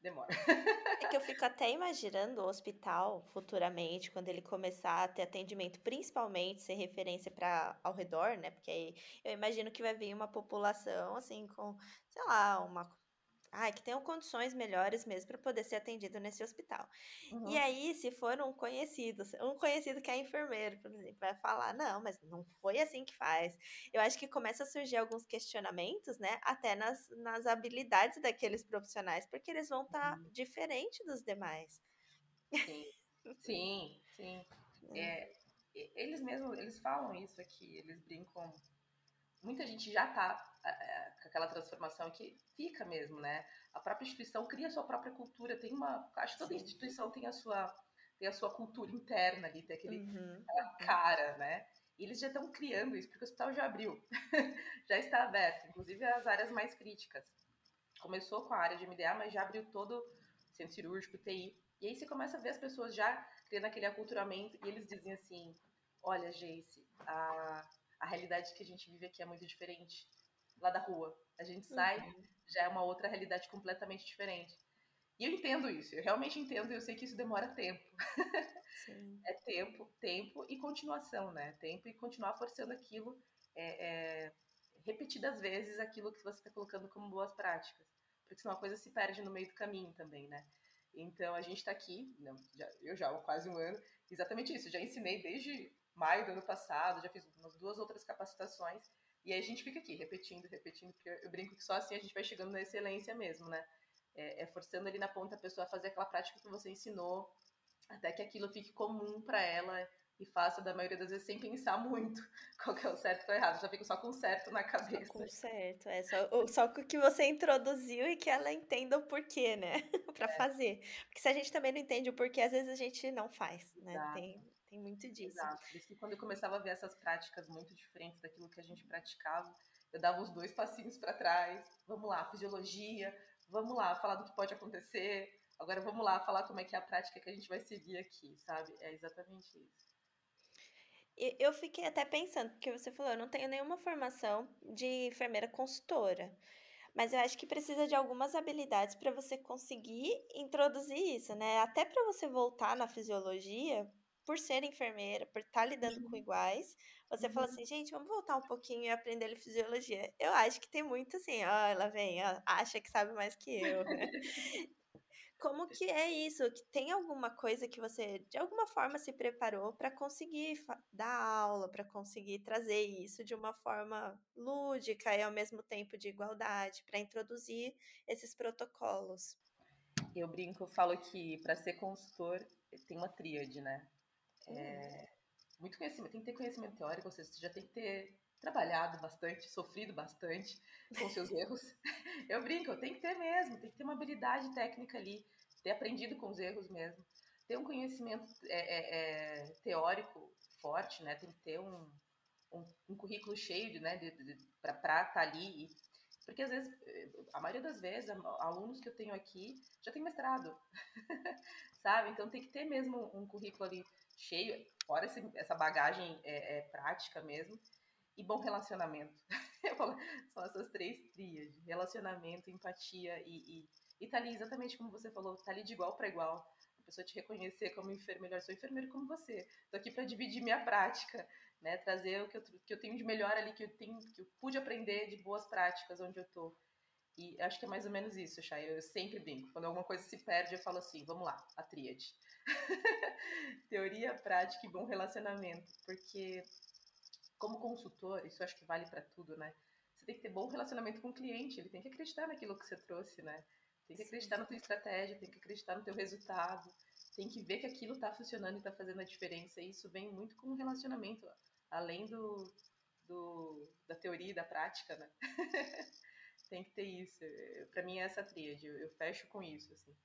demora. É que eu fico até imaginando o hospital futuramente, quando ele começar a ter atendimento, principalmente ser referência para ao redor, né? Porque aí eu imagino que vai vir uma população assim com, sei lá, uma ah, que tenham condições melhores mesmo para poder ser atendido nesse hospital. Uhum. E aí, se for um conhecido, um conhecido que é enfermeiro, por exemplo, vai falar, não, mas não foi assim que faz. Eu acho que começa a surgir alguns questionamentos, né, até nas, nas habilidades daqueles profissionais, porque eles vão estar tá uhum. diferente dos demais. Sim, sim, sim. É. É, eles mesmos, eles falam isso aqui, eles brincam muita gente já está com aquela transformação que fica mesmo, né? A própria instituição cria a sua própria cultura, tem uma, acho que toda Sim. instituição tem a sua tem a sua cultura interna ali, tem aquele uhum. cara, né? E eles já estão criando isso, porque o hospital já abriu, já está aberto, inclusive as áreas mais críticas. Começou com a área de MDA, mas já abriu todo o centro cirúrgico, TI. E aí você começa a ver as pessoas já criando aquele aculturamento e eles dizem assim: olha, Jace, a a realidade que a gente vive aqui é muito diferente lá da rua. A gente sai, uhum. já é uma outra realidade completamente diferente. E eu entendo isso, eu realmente entendo eu sei que isso demora tempo. é tempo, tempo e continuação, né? Tempo e continuar forçando aquilo, é, é, repetidas vezes aquilo que você está colocando como boas práticas. Porque senão a coisa se perde no meio do caminho também, né? Então a gente está aqui, não, já, eu já há quase um ano, exatamente isso. Já ensinei desde maio do ano passado, já fiz umas duas outras capacitações. E aí a gente fica aqui, repetindo, repetindo, porque eu brinco que só assim a gente vai chegando na excelência mesmo, né? É, é forçando ali na ponta a pessoa a fazer aquela prática que você ensinou, até que aquilo fique comum para ela e faça da maioria das vezes sem pensar muito qual que é o certo ou errado, já fica só com o certo na cabeça. Só com o certo, é só, só com o que você introduziu e que ela entenda o porquê, né? para é. fazer. Porque se a gente também não entende o porquê, às vezes a gente não faz, né? Tem, tem muito disso. Exato. Por isso que quando eu começava a ver essas práticas muito diferentes daquilo que a gente praticava, eu dava os dois passinhos para trás. Vamos lá, fisiologia. Vamos lá, falar do que pode acontecer. Agora vamos lá, falar como é que é a prática que a gente vai seguir aqui, sabe? É exatamente isso. Eu fiquei até pensando, porque você falou, eu não tenho nenhuma formação de enfermeira consultora. Mas eu acho que precisa de algumas habilidades para você conseguir introduzir isso, né? Até para você voltar na fisiologia, por ser enfermeira, por estar tá lidando uhum. com iguais, você uhum. fala assim, gente, vamos voltar um pouquinho e aprender fisiologia. Eu acho que tem muito assim, ó, ela vem, ó, acha que sabe mais que eu. Como que é isso? Que tem alguma coisa que você de alguma forma se preparou para conseguir dar aula, para conseguir trazer isso de uma forma lúdica e ao mesmo tempo de igualdade, para introduzir esses protocolos? Eu brinco, eu falo que para ser consultor tem uma tríade, né? É, uhum. muito conhecimento, tem que ter conhecimento teórico, ou seja, você já tem que ter trabalhado bastante, sofrido bastante com seus erros. Eu brinco, tem que ter mesmo, tem que ter uma habilidade técnica ali, ter aprendido com os erros mesmo, ter um conhecimento é, é, é teórico forte, né? Tem que ter um, um, um currículo cheio de, né, de, de, para estar tá ali. E, porque às vezes, a maioria das vezes, alunos que eu tenho aqui já tem mestrado, sabe? Então tem que ter mesmo um currículo ali cheio, fora esse, essa bagagem é, é, prática mesmo e bom relacionamento. São essas três tríades: relacionamento, empatia e, e, e tá ali exatamente como você falou, tá ali de igual para igual. A pessoa te reconhecer como enfermeiro, eu sou enfermeiro como você. Tô aqui para dividir minha prática, né? Trazer o que eu, que eu tenho de melhor ali, que eu tenho, que eu pude aprender de boas práticas onde eu tô. E acho que é mais ou menos isso, Chay. Eu sempre brinco. Quando alguma coisa se perde, eu falo assim: vamos lá, a tríade. Teoria, prática e bom relacionamento. Porque como consultor, isso acho que vale para tudo, né? Você tem que ter bom relacionamento com o cliente, ele tem que acreditar naquilo que você trouxe, né? Tem que acreditar na tua estratégia, tem que acreditar no teu resultado, tem que ver que aquilo está funcionando e está fazendo a diferença. E isso vem muito com o relacionamento, além do, do da teoria e da prática, né? tem que ter isso. Para mim é essa tríade, eu, eu fecho com isso, assim.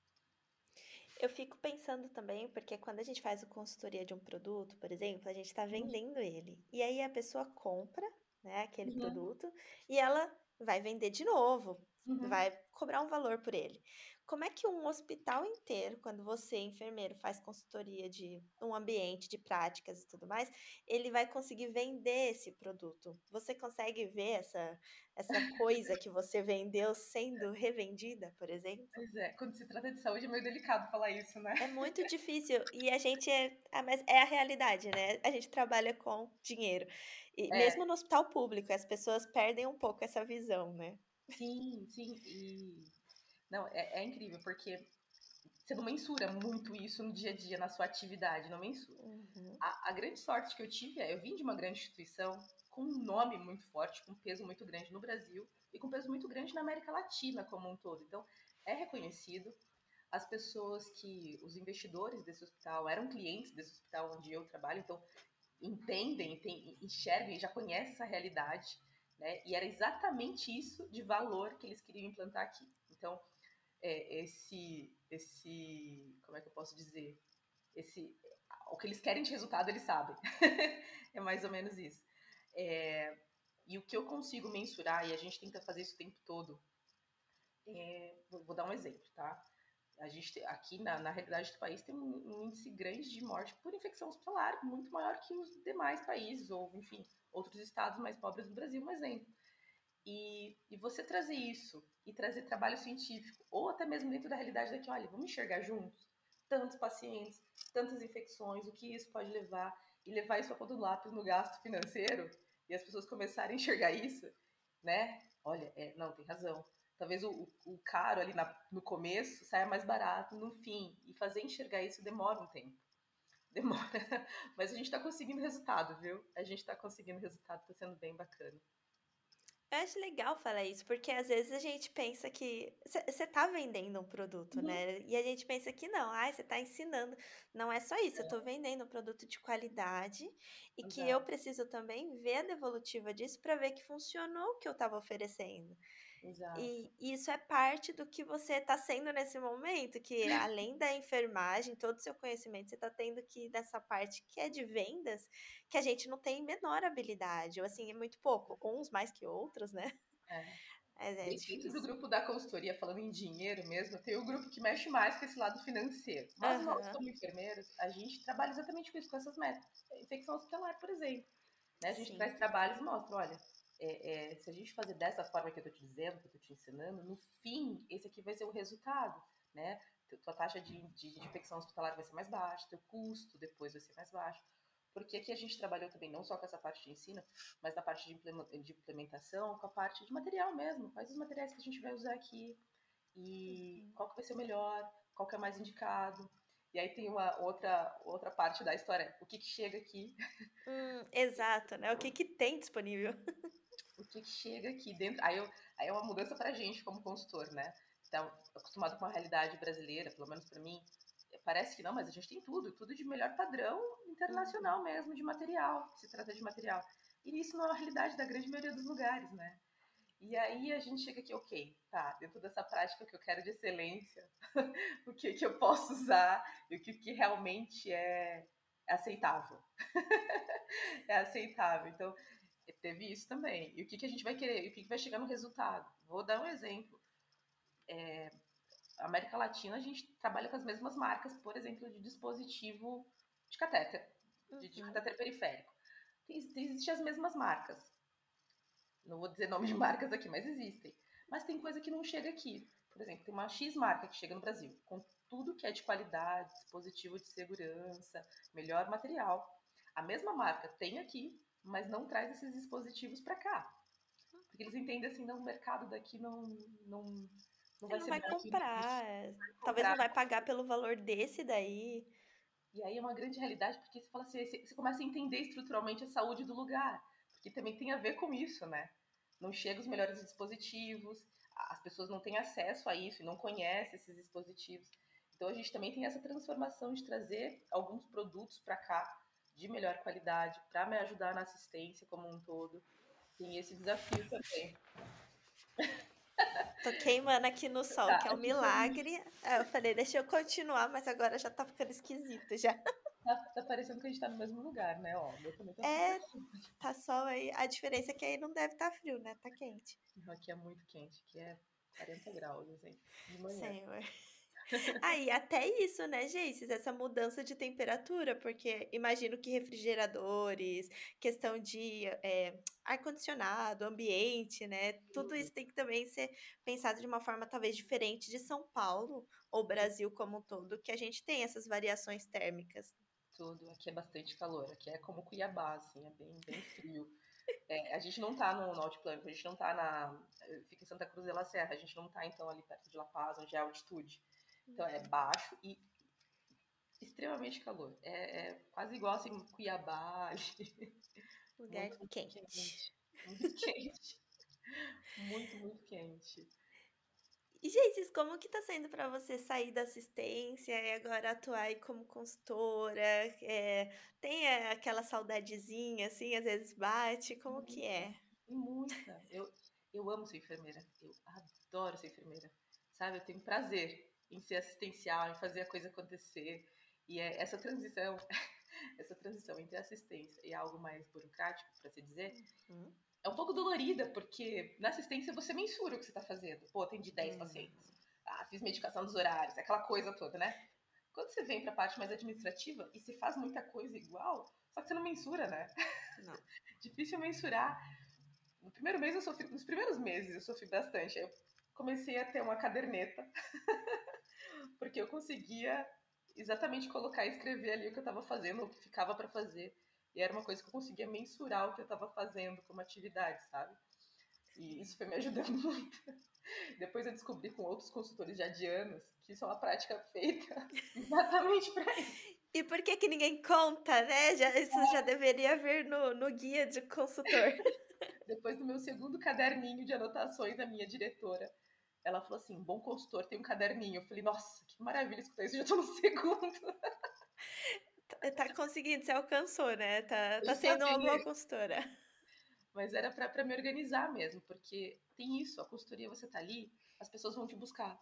Eu fico pensando também, porque quando a gente faz a consultoria de um produto, por exemplo, a gente está uhum. vendendo ele. E aí a pessoa compra, né, aquele uhum. produto, e ela vai vender de novo, uhum. vai cobrar um valor por ele. Como é que um hospital inteiro, quando você, enfermeiro, faz consultoria de um ambiente, de práticas e tudo mais, ele vai conseguir vender esse produto? Você consegue ver essa, essa coisa que você vendeu sendo revendida, por exemplo? Pois é, quando se trata de saúde é meio delicado falar isso, né? É muito difícil. E a gente é. Ah, mas é a realidade, né? A gente trabalha com dinheiro. E é. mesmo no hospital público, as pessoas perdem um pouco essa visão, né? Sim, sim. E não, é, é incrível, porque você não mensura muito isso no dia a dia, na sua atividade, não mensura. Uhum. A, a, grande sorte que eu tive é, eu vim de uma grande instituição com um nome muito forte, com um peso muito grande no Brasil e com um peso muito grande na América Latina como um todo. Então, é reconhecido. As pessoas que, os investidores desse hospital eram clientes desse hospital onde eu trabalho, então entendem, tem, enxergam e já conhecem essa realidade, né? E era exatamente isso de valor que eles queriam implantar aqui. Então, é, esse, esse, como é que eu posso dizer, esse, o que eles querem de resultado eles sabem, é mais ou menos isso. É, e o que eu consigo mensurar e a gente tenta fazer isso o tempo todo, é, vou, vou, dar um exemplo, tá? A gente aqui na, na realidade do país tem um, um índice grande de morte por infecção hospitalar muito maior que os demais países ou enfim outros estados mais pobres do Brasil, um exemplo. E, e você trazer isso e trazer trabalho científico, ou até mesmo dentro da realidade daqui, olha, vamos enxergar juntos tantos pacientes, tantas infecções, o que isso pode levar, e levar isso a ponto do lápis no gasto financeiro, e as pessoas começarem a enxergar isso, né? Olha, é, não, tem razão. Talvez o, o caro ali na, no começo saia mais barato no fim, e fazer enxergar isso demora um tempo. Demora, mas a gente está conseguindo resultado, viu? A gente está conseguindo resultado, está sendo bem bacana. Eu acho legal falar isso, porque às vezes a gente pensa que você tá vendendo um produto, uhum. né? E a gente pensa que não, ai, você tá ensinando. Não é só isso, é. eu tô vendendo um produto de qualidade e Exato. que eu preciso também ver a devolutiva disso para ver que funcionou o que eu estava oferecendo. Exato. E isso é parte do que você está sendo nesse momento, que além da enfermagem, todo o seu conhecimento, você está tendo que, dessa parte que é de vendas, que a gente não tem menor habilidade, ou assim, é muito pouco, uns mais que outros, né? É. É, é dentro do grupo da consultoria, falando em dinheiro mesmo, tem o grupo que mexe mais com esse lado financeiro. Mas uhum. nós, como enfermeiros, a gente trabalha exatamente com isso, com essas metas. Infecção hospitalar, por exemplo. Né? A gente Sim. traz trabalhos e mostra, olha, é, é, se a gente fazer dessa forma que eu estou te dizendo, que eu estou te ensinando, no fim, esse aqui vai ser o resultado, né? Tua taxa de, de, de infecção hospitalar vai ser mais baixa, teu custo depois vai ser mais baixo. Porque aqui a gente trabalhou também não só com essa parte de ensino, mas na parte de implementação, com a parte de material mesmo. Quais os materiais que a gente vai usar aqui? E uhum. qual que vai ser o melhor? qual que é mais indicado. E aí tem uma outra, outra parte da história, o que, que chega aqui. Hum, exato, né? O que, que tem disponível. o que, chega aqui dentro. Aí, eu, aí é uma mudança pra gente como consultor, né? Então, acostumado com a realidade brasileira, pelo menos para mim, parece que não, mas a gente tem tudo, tudo de melhor padrão internacional mesmo, de material, se trata de material. E isso não é a realidade da grande maioria dos lugares, né? E aí a gente chega aqui, ok, tá, dentro dessa prática que eu quero de excelência, o que, que eu posso usar e o que, que realmente é aceitável. é aceitável. Então, teve isso também. E o que, que a gente vai querer? E o que, que vai chegar no resultado? Vou dar um exemplo. É, América Latina, a gente trabalha com as mesmas marcas, por exemplo, de dispositivo de catéter, de, de uhum. catéter periférico. Existem as mesmas marcas. Não vou dizer nome de marcas aqui, mas existem. Mas tem coisa que não chega aqui. Por exemplo, tem uma X marca que chega no Brasil, com tudo que é de qualidade, dispositivo de segurança, melhor material. A mesma marca tem aqui, mas não traz esses dispositivos para cá. Porque eles entendem assim, não, o mercado daqui não, não, não vai, não vai comprar. É. Talvez não vai pagar pelo valor desse daí. E aí é uma grande realidade, porque você fala assim, você começa a entender estruturalmente a saúde do lugar. Porque também tem a ver com isso, né? Não chegam os melhores dispositivos, as pessoas não têm acesso a isso e não conhecem esses dispositivos. Então a gente também tem essa transformação de trazer alguns produtos para cá de melhor qualidade, para me ajudar na assistência como um todo. Tem esse desafio também. Tô queimando aqui no sol, tá, que é um milagre. É, eu falei, deixa eu continuar, mas agora já tá ficando esquisito já. Tá, tá parecendo que a gente tá no mesmo lugar, né? Ó, meu também tá é, tá sol aí. A diferença é que aí não deve estar tá frio, né? Tá quente. Aqui é muito quente, aqui é 40 graus, assim, de manhã. Senhor. Aí, até isso, né, Geices? Essa mudança de temperatura, porque imagino que refrigeradores, questão de é, ar-condicionado, ambiente, né? Tudo isso tem que também ser pensado de uma forma talvez diferente de São Paulo ou Brasil como um todo, que a gente tem essas variações térmicas. Tudo, aqui é bastante calor, aqui é como Cuiabá, assim, é bem, bem frio. É, a gente não tá no, no Altiplano, a gente não tá na. Fica em Santa Cruz de la Serra, a gente não tá então ali perto de La Paz, onde é a altitude. Então é baixo e extremamente calor. É, é quase igual assim Cuiabá. Lugar muito quente. quente. Muito quente. muito, muito quente. E, gente, como que tá sendo para você sair da assistência e agora atuar aí como consultora? É, tem é, aquela saudadezinha, assim, às vezes bate? Como que é? Muita. Eu, eu amo ser enfermeira. Eu adoro ser enfermeira. Sabe, eu tenho prazer em ser assistencial, em fazer a coisa acontecer. E é essa transição, essa transição entre assistência e algo mais burocrático, para se dizer, uhum. é um pouco dolorida, porque na assistência você mensura o que você está fazendo. Pô, atendi 10 uhum. pacientes. Ah, fiz medicação dos horários, aquela coisa toda, né? Quando você vem para a parte mais administrativa e se faz muita coisa igual, só que você não mensura, né? Não. Difícil mensurar. No primeiro mês eu sofri, nos primeiros meses eu sofri bastante. Eu comecei a ter uma caderneta porque eu conseguia exatamente colocar e escrever ali o que eu estava fazendo, o que ficava para fazer. E era uma coisa que eu conseguia mensurar o que eu estava fazendo como atividade, sabe? E isso foi me ajudando muito. Depois eu descobri com outros consultores já de anos que isso é uma prática feita exatamente para isso. E por que que ninguém conta, né? Já, isso já deveria vir no, no guia de consultor. Depois do meu segundo caderninho de anotações, a minha diretora ela falou assim: bom consultor tem um caderninho. Eu falei, nossa, que maravilha escutar isso, já tô no segundo. Tá, tá conseguindo, você alcançou, né? Tá, tá sendo uma boa consultora. Mas era para me organizar mesmo, porque tem isso, a consultoria você tá ali, as pessoas vão te buscar.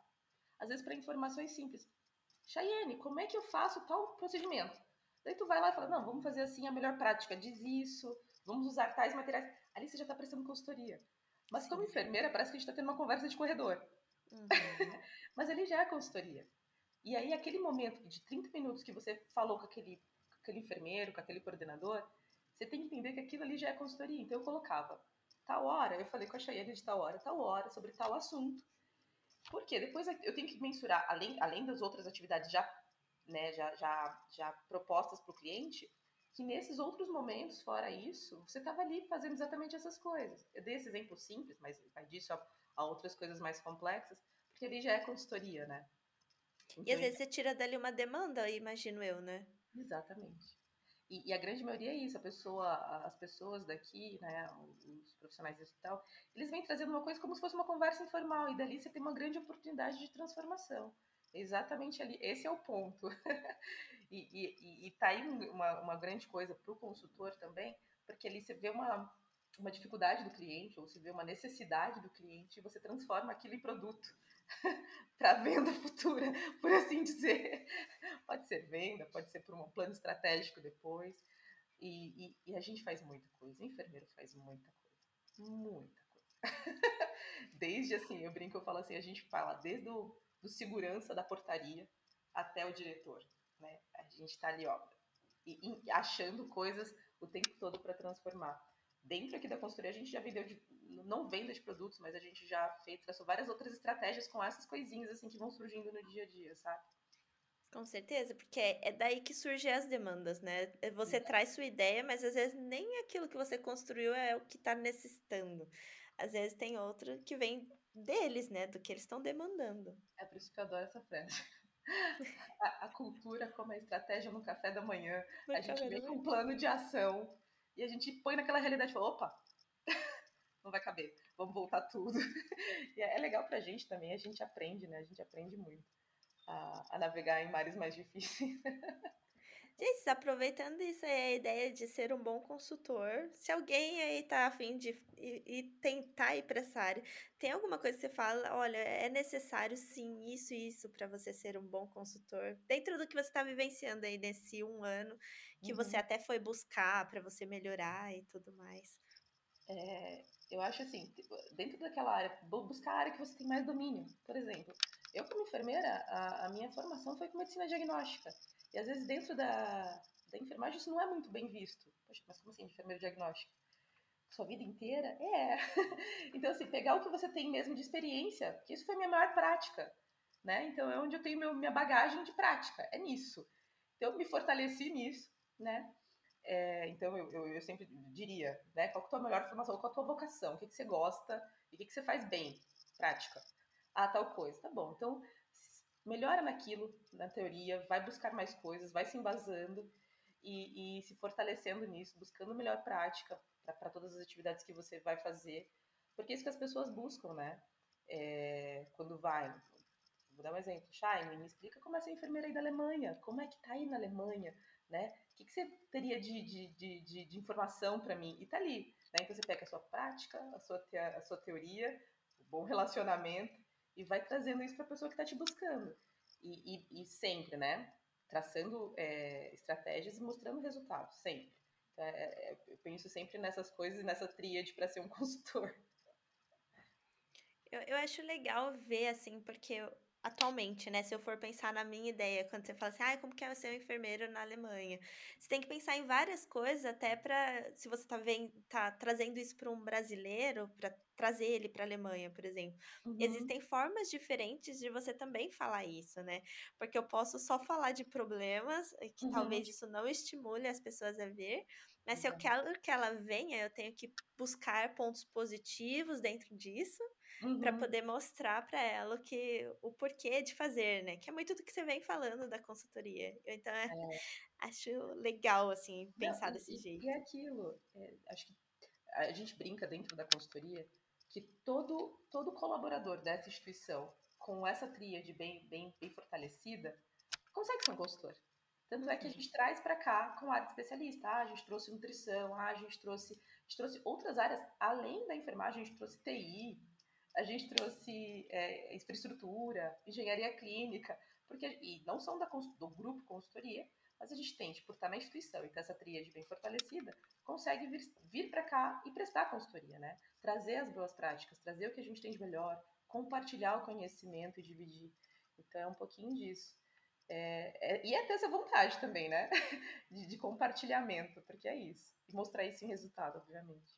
Às vezes para informações simples. Chayenne, como é que eu faço tal procedimento? Daí tu vai lá e fala, não, vamos fazer assim a melhor prática, diz isso, vamos usar tais materiais. Ali você já está prestando consultoria. Mas como enfermeira, parece que a gente está tendo uma conversa de corredor. Uhum. Mas ali já é consultoria. E aí, aquele momento de 30 minutos que você falou com aquele, com aquele enfermeiro, com aquele coordenador, você tem que entender que aquilo ali já é consultoria. Então, eu colocava tal hora, eu falei com a Chayane de tal hora, tal hora, sobre tal assunto. Porque depois eu tenho que mensurar, além, além das outras atividades já, né, já, já, já propostas para o cliente, que nesses outros momentos, fora isso, você estava ali fazendo exatamente essas coisas. Eu dei esse exemplo simples, mas vai disso a, a outras coisas mais complexas, porque ali já é consultoria, né? Então, e às vezes você tira dali uma demanda, imagino eu, né? Exatamente. E, e, a grande maioria é isso, a pessoa, as pessoas daqui, né, os profissionais e tal, eles vêm trazendo uma coisa como se fosse uma conversa informal, e dali você tem uma grande oportunidade de transformação. Exatamente ali, esse é o ponto. e, e, e, tá aí uma, uma grande coisa para o consultor também, porque ali você vê uma, uma dificuldade do cliente, ou se vê uma necessidade do cliente, e você transforma aquilo em produto para venda futura, por assim dizer. Pode ser venda, pode ser por um plano estratégico depois. E, e, e a gente faz muita coisa, o enfermeiro faz muita coisa, muita coisa. desde assim, eu brinco, eu falo assim, a gente fala desde o do segurança da portaria até o diretor, né? A gente está ali, ó, e, e achando coisas o tempo todo para transformar. Dentro aqui da consultoria a gente já vendeu de, não venda de produtos, mas a gente já fez, traçou várias outras estratégias com essas coisinhas assim que vão surgindo no dia a dia, sabe? Com certeza, porque é daí que surgem as demandas, né? É, você traz sua ideia, mas às vezes nem aquilo que você construiu é o que está necessitando. Às vezes tem outro que vem deles, né? Do que eles estão demandando. É por isso que eu adoro essa frase. A, a cultura como a estratégia no café da manhã. No a gente vem com um plano de ação e a gente põe naquela realidade e fala, opa, não vai caber, vamos voltar tudo. E é, é legal pra gente também, a gente aprende, né? A gente aprende muito a, a navegar em mares mais difíceis. Gente, aproveitando isso aí, a ideia de ser um bom consultor, se alguém aí tá afim de e, e tentar ir para essa área, tem alguma coisa que você fala, olha, é necessário sim isso e isso para você ser um bom consultor, dentro do que você está vivenciando aí nesse um ano, que uhum. você até foi buscar para você melhorar e tudo mais. É, eu acho assim, dentro daquela área, buscar a área que você tem mais domínio. Por exemplo, eu como enfermeira, a, a minha formação foi com medicina diagnóstica. E às vezes dentro da, da enfermagem isso não é muito bem visto. Poxa, mas como assim, enfermeiro diagnóstico? Sua vida inteira? É. então, assim, pegar o que você tem mesmo de experiência, que isso foi minha maior prática, né? Então, é onde eu tenho meu, minha bagagem de prática, é nisso. Então, eu me fortaleci nisso, né? É, então, eu, eu, eu, sempre diria, né? Qual é a tua melhor formação? Qual a tua vocação? O que, que você gosta e o que, que você faz bem? Prática. Ah, tal coisa. Tá bom. Então, melhora naquilo, na teoria, vai buscar mais coisas, vai se embasando e, e se fortalecendo nisso, buscando melhor prática para todas as atividades que você vai fazer, porque é isso que as pessoas buscam, né? É, quando vai, vou dar um exemplo, Shine, me explica como é ser enfermeira aí da Alemanha, como é que tá aí na Alemanha, né? O que, que você teria de, de, de, de, de informação para mim? E tá ali, né? Então você pega a sua prática, a sua, te, a sua teoria, o bom relacionamento, e vai trazendo isso para a pessoa que está te buscando. E, e, e, sempre, né? Traçando é, estratégias e mostrando resultados, sempre. Então, é, é, eu penso sempre nessas coisas e nessa tríade para ser um consultor. Eu, eu acho legal ver, assim, porque atualmente, né? Se eu for pensar na minha ideia, quando você fala assim, ah, como que é ser um enfermeiro na Alemanha? Você tem que pensar em várias coisas, até para se você tá, vendo, tá trazendo isso para um brasileiro, para trazer ele para a Alemanha, por exemplo. Uhum. Existem formas diferentes de você também falar isso, né? Porque eu posso só falar de problemas, que uhum. talvez isso não estimule as pessoas a ver, mas se eu quero que ela venha, eu tenho que buscar pontos positivos dentro disso uhum. para poder mostrar para ela que o porquê de fazer, né? Que é muito do que você vem falando da consultoria. Eu, então, é, é. acho legal assim pensar Não, desse e, jeito. E é aquilo, é, acho que a gente brinca dentro da consultoria que todo todo colaborador dessa instituição com essa tríade bem bem bem fortalecida consegue ser um consultor. Tanto é que a gente traz para cá com área de especialista. Ah, a gente trouxe nutrição, ah, a gente trouxe, a gente trouxe outras áreas além da enfermagem, a gente trouxe TI, a gente trouxe é, infraestrutura, engenharia clínica, porque e não são da, do grupo consultoria, mas a gente tem, por estar na instituição e ter essa tríade bem fortalecida, consegue vir, vir para cá e prestar consultoria, né? Trazer as boas práticas, trazer o que a gente tem de melhor, compartilhar o conhecimento e dividir. Então é um pouquinho disso. É, é, e é ter essa vontade também, né? De, de, compartilhamento, porque é isso. E mostrar isso em resultado, obviamente.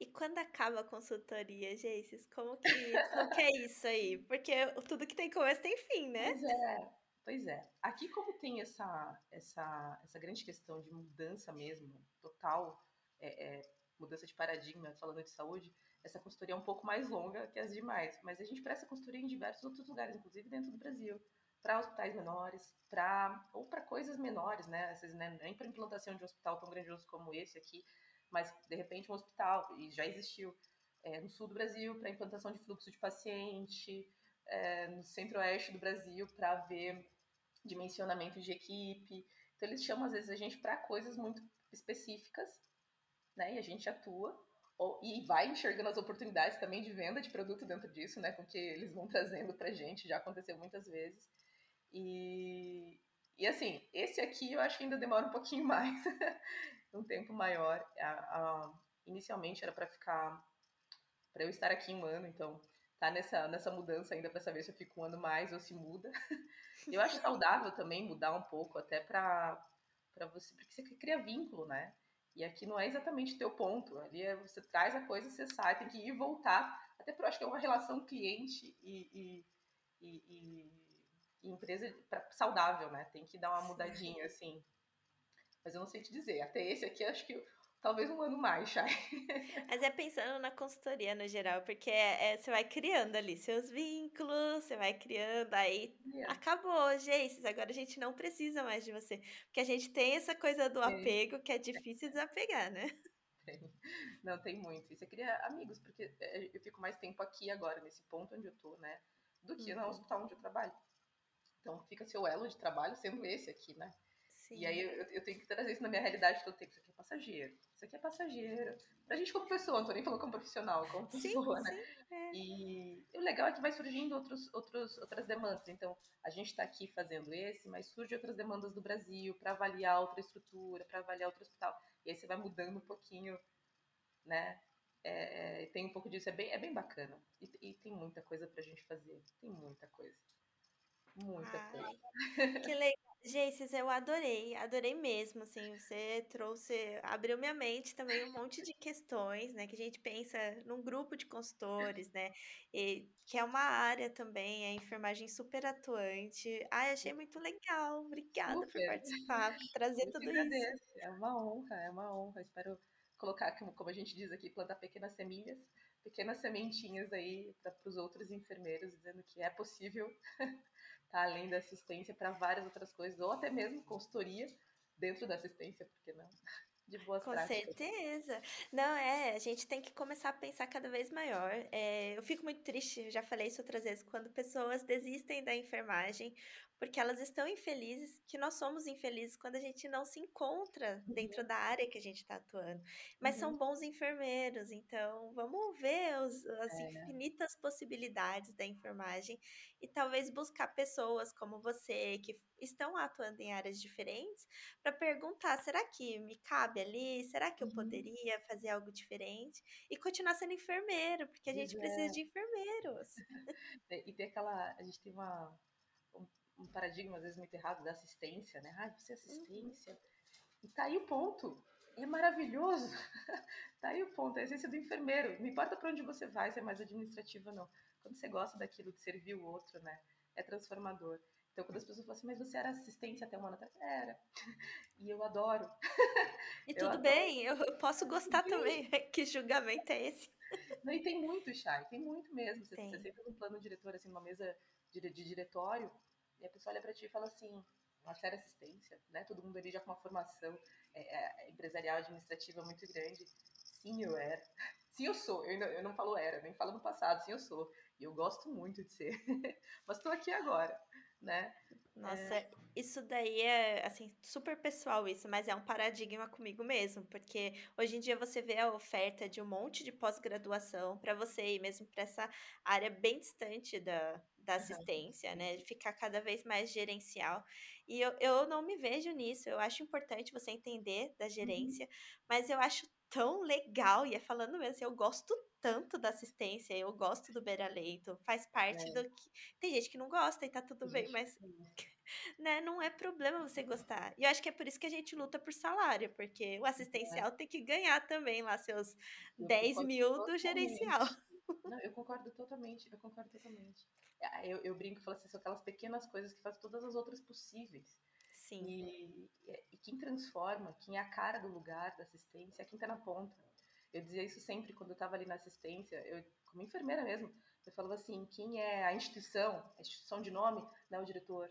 E quando acaba a consultoria, Geices, como que, como que é isso aí? Porque tudo que tem começo tem fim, né? Pois é, pois é. Aqui como tem essa, essa, essa grande questão de mudança mesmo, total, é, é, mudança de paradigma, falando de saúde, essa consultoria é um pouco mais longa que as demais. Mas a gente presta consultoria em diversos outros lugares, inclusive dentro do Brasil para hospitais menores, para ou para coisas menores, né? Vezes, né, nem para implantação de um hospital tão grandioso como esse aqui, mas de repente um hospital e já existiu é, no sul do Brasil para implantação de fluxo de paciente, é, no centro-oeste do Brasil para ver dimensionamento de equipe. Então eles chamam às vezes a gente para coisas muito específicas, né? E a gente atua ou, e vai enxergando as oportunidades também de venda de produto dentro disso, né? Porque eles vão trazendo para gente, já aconteceu muitas vezes. E, e assim, esse aqui eu acho que ainda demora um pouquinho mais, um tempo maior. A, a, inicialmente era para ficar, para eu estar aqui um ano, então tá nessa, nessa mudança ainda para saber se eu fico um ano mais ou se muda. eu acho saudável também mudar um pouco, até para você, porque você cria vínculo, né? E aqui não é exatamente o teu ponto, ali é, você traz a coisa, você sai, tem que ir e voltar, até porque eu acho que é uma relação cliente e, e, e, e empresa pra, saudável, né? Tem que dar uma mudadinha, assim. Mas eu não sei te dizer, até esse aqui acho que talvez um ano mais, Chay. Mas é pensando na consultoria no geral, porque é, é, você vai criando ali seus vínculos, você vai criando, aí yeah. acabou, gente, agora a gente não precisa mais de você. Porque a gente tem essa coisa do apego que é difícil desapegar, né? Não, tem muito. E você cria amigos, porque é, eu fico mais tempo aqui agora, nesse ponto onde eu tô, né? Do que uhum. no hospital onde eu trabalho. Então fica seu elo de trabalho sendo esse aqui, né? Sim. E aí eu, eu, tenho que trazer isso na minha realidade todo tempo. Isso aqui é passageiro. Isso aqui é passageiro. Pra gente como pessoa, não tô nem falando como profissional, como pessoa, sim, né? Sim, é. E o legal é que vai surgindo outros, outros, outras demandas. Então, a gente está aqui fazendo esse, mas surgem outras demandas do Brasil para avaliar outra estrutura, para avaliar outro hospital. E aí você vai mudando um pouquinho, né? É, é, tem um pouco disso, é bem, é bem bacana. E, e tem muita coisa pra gente fazer. Tem muita coisa. Muita Ai, coisa. Que legal. Geices, eu adorei, adorei mesmo, assim, você trouxe, abriu minha mente também um monte de questões, né, que a gente pensa num grupo de consultores, né, e que é uma área também, a enfermagem super atuante. Ai, achei muito legal, obrigada super. por participar, por trazer eu tudo isso. É uma honra, é uma honra, espero colocar, como a gente diz aqui, plantar pequenas semilhas, pequenas sementinhas aí para os outros enfermeiros, dizendo que é possível tá além da assistência para várias outras coisas, ou até mesmo consultoria dentro da assistência, porque não? De boas Com práticas. certeza. Não, é, a gente tem que começar a pensar cada vez maior. É, eu fico muito triste, eu já falei isso outras vezes, quando pessoas desistem da enfermagem porque elas estão infelizes, que nós somos infelizes quando a gente não se encontra dentro uhum. da área que a gente está atuando. Mas uhum. são bons enfermeiros, então vamos ver os, as é. infinitas possibilidades da enfermagem e talvez buscar pessoas como você que estão atuando em áreas diferentes para perguntar: será que me cabe ali? Será que eu uhum. poderia fazer algo diferente? E continuar sendo enfermeiro, porque a gente é. precisa de enfermeiros. e ter aquela. A gente tem uma um paradigma às vezes muito errado da assistência, né? Ah, você é assistência. Uhum. E tá aí o ponto. É maravilhoso. tá aí o ponto, é a essência do enfermeiro. Não importa para onde você vai, se é mais administrativa ou não. Quando você gosta daquilo de servir o outro, né? É transformador. Então, quando as pessoas falam assim, mas você era assistente até um ano atrás? Era. E eu adoro. E tudo adoro. bem, eu posso gostar também. que julgamento é esse? Não, e tem muito, Chay, tem muito mesmo. Você, tem. você senta num plano diretor, assim, numa mesa de, de diretório, e a pessoa olha para ti e fala assim, uma séria assistência, né? Todo mundo ali já com uma formação é, é, empresarial, administrativa muito grande. Sim, eu era. Sim, eu sou. Eu, não, eu não falo era, nem falo no passado. Sim, eu sou. E eu gosto muito de ser. Mas estou aqui agora, né? Nossa, é... isso daí é, assim, super pessoal isso, mas é um paradigma comigo mesmo, porque hoje em dia você vê a oferta de um monte de pós-graduação para você ir mesmo para essa área bem distante da, da assistência, né? De ficar cada vez mais gerencial. E eu, eu não me vejo nisso. Eu acho importante você entender da uhum. gerência, uhum. mas eu acho tão legal, e é falando mesmo, assim, eu gosto tanto da assistência, eu gosto do beira-leito, faz parte é. do que. Tem gente que não gosta e tá tudo bem, mas né, não é problema você gostar. E eu acho que é por isso que a gente luta por salário, porque o é. assistencial é. tem que ganhar também lá seus eu 10 mil totalmente. do gerencial. Não, eu concordo totalmente, eu concordo totalmente. Ah, eu, eu brinco e falo assim, são aquelas pequenas coisas que fazem todas as outras possíveis. Sim. E, e, quem transforma, quem é a cara do lugar da assistência, é quem tá na ponta. Eu dizia isso sempre quando eu estava ali na assistência, eu, como enfermeira mesmo, Eu falava assim, quem é a instituição, a instituição de nome, não é o diretor,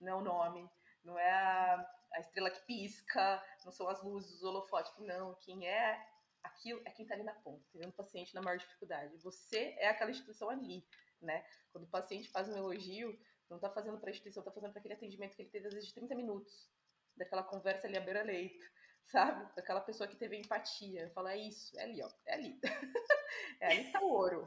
não é o nome, não é a, a estrela que pisca, não são as luzes, os holofotes, não. Quem é aquilo é quem está ali na ponta, vendo o paciente na maior dificuldade. Você é aquela instituição ali, né? Quando o paciente faz um elogio, não está fazendo para a instituição, está fazendo para aquele atendimento que ele teve às vezes de 30 minutos, daquela conversa ali à beira-leito, sabe? Daquela pessoa que teve empatia. Fala, é isso, é ali, ó, é ali. é ali tá o ouro.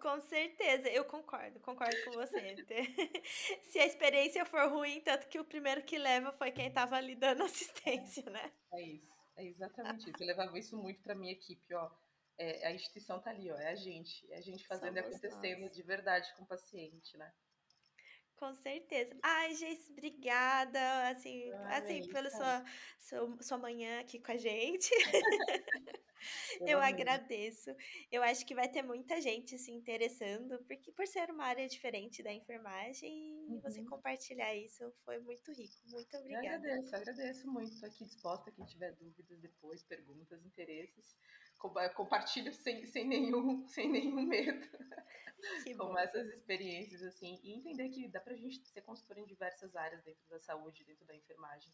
Com certeza, eu concordo, concordo com você. Se a experiência for ruim, tanto que o primeiro que leva foi quem estava ali dando assistência, né? É isso, é exatamente isso. Eu levava isso muito para minha equipe, ó. É, a instituição tá ali, ó, é a gente, é a gente fazendo e acontecendo nós. de verdade com o paciente, né? Com certeza. Ai, Geis, obrigada, assim, assim pela sua, sua, sua manhã aqui com a gente. Eu agradeço. Eu acho que vai ter muita gente se interessando, porque por ser uma área diferente da enfermagem, uhum. você compartilhar isso foi muito rico. Muito obrigada. Eu agradeço, agradeço muito. Estou aqui disposta, quem tiver dúvidas depois, perguntas, interesses, compartilho sem, sem, nenhum, sem nenhum medo. com essas experiências, assim, e entender que dá pra gente ser consultor em diversas áreas dentro da saúde, dentro da enfermagem.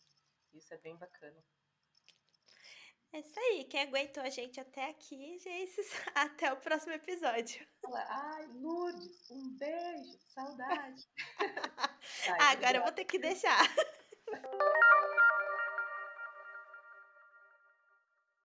Isso é bem bacana. É isso aí. Quem aguentou a gente até aqui, gente, até o próximo episódio. Ai, Lourdes, um beijo, saudade. Ai, Agora eu vou ter que deixar.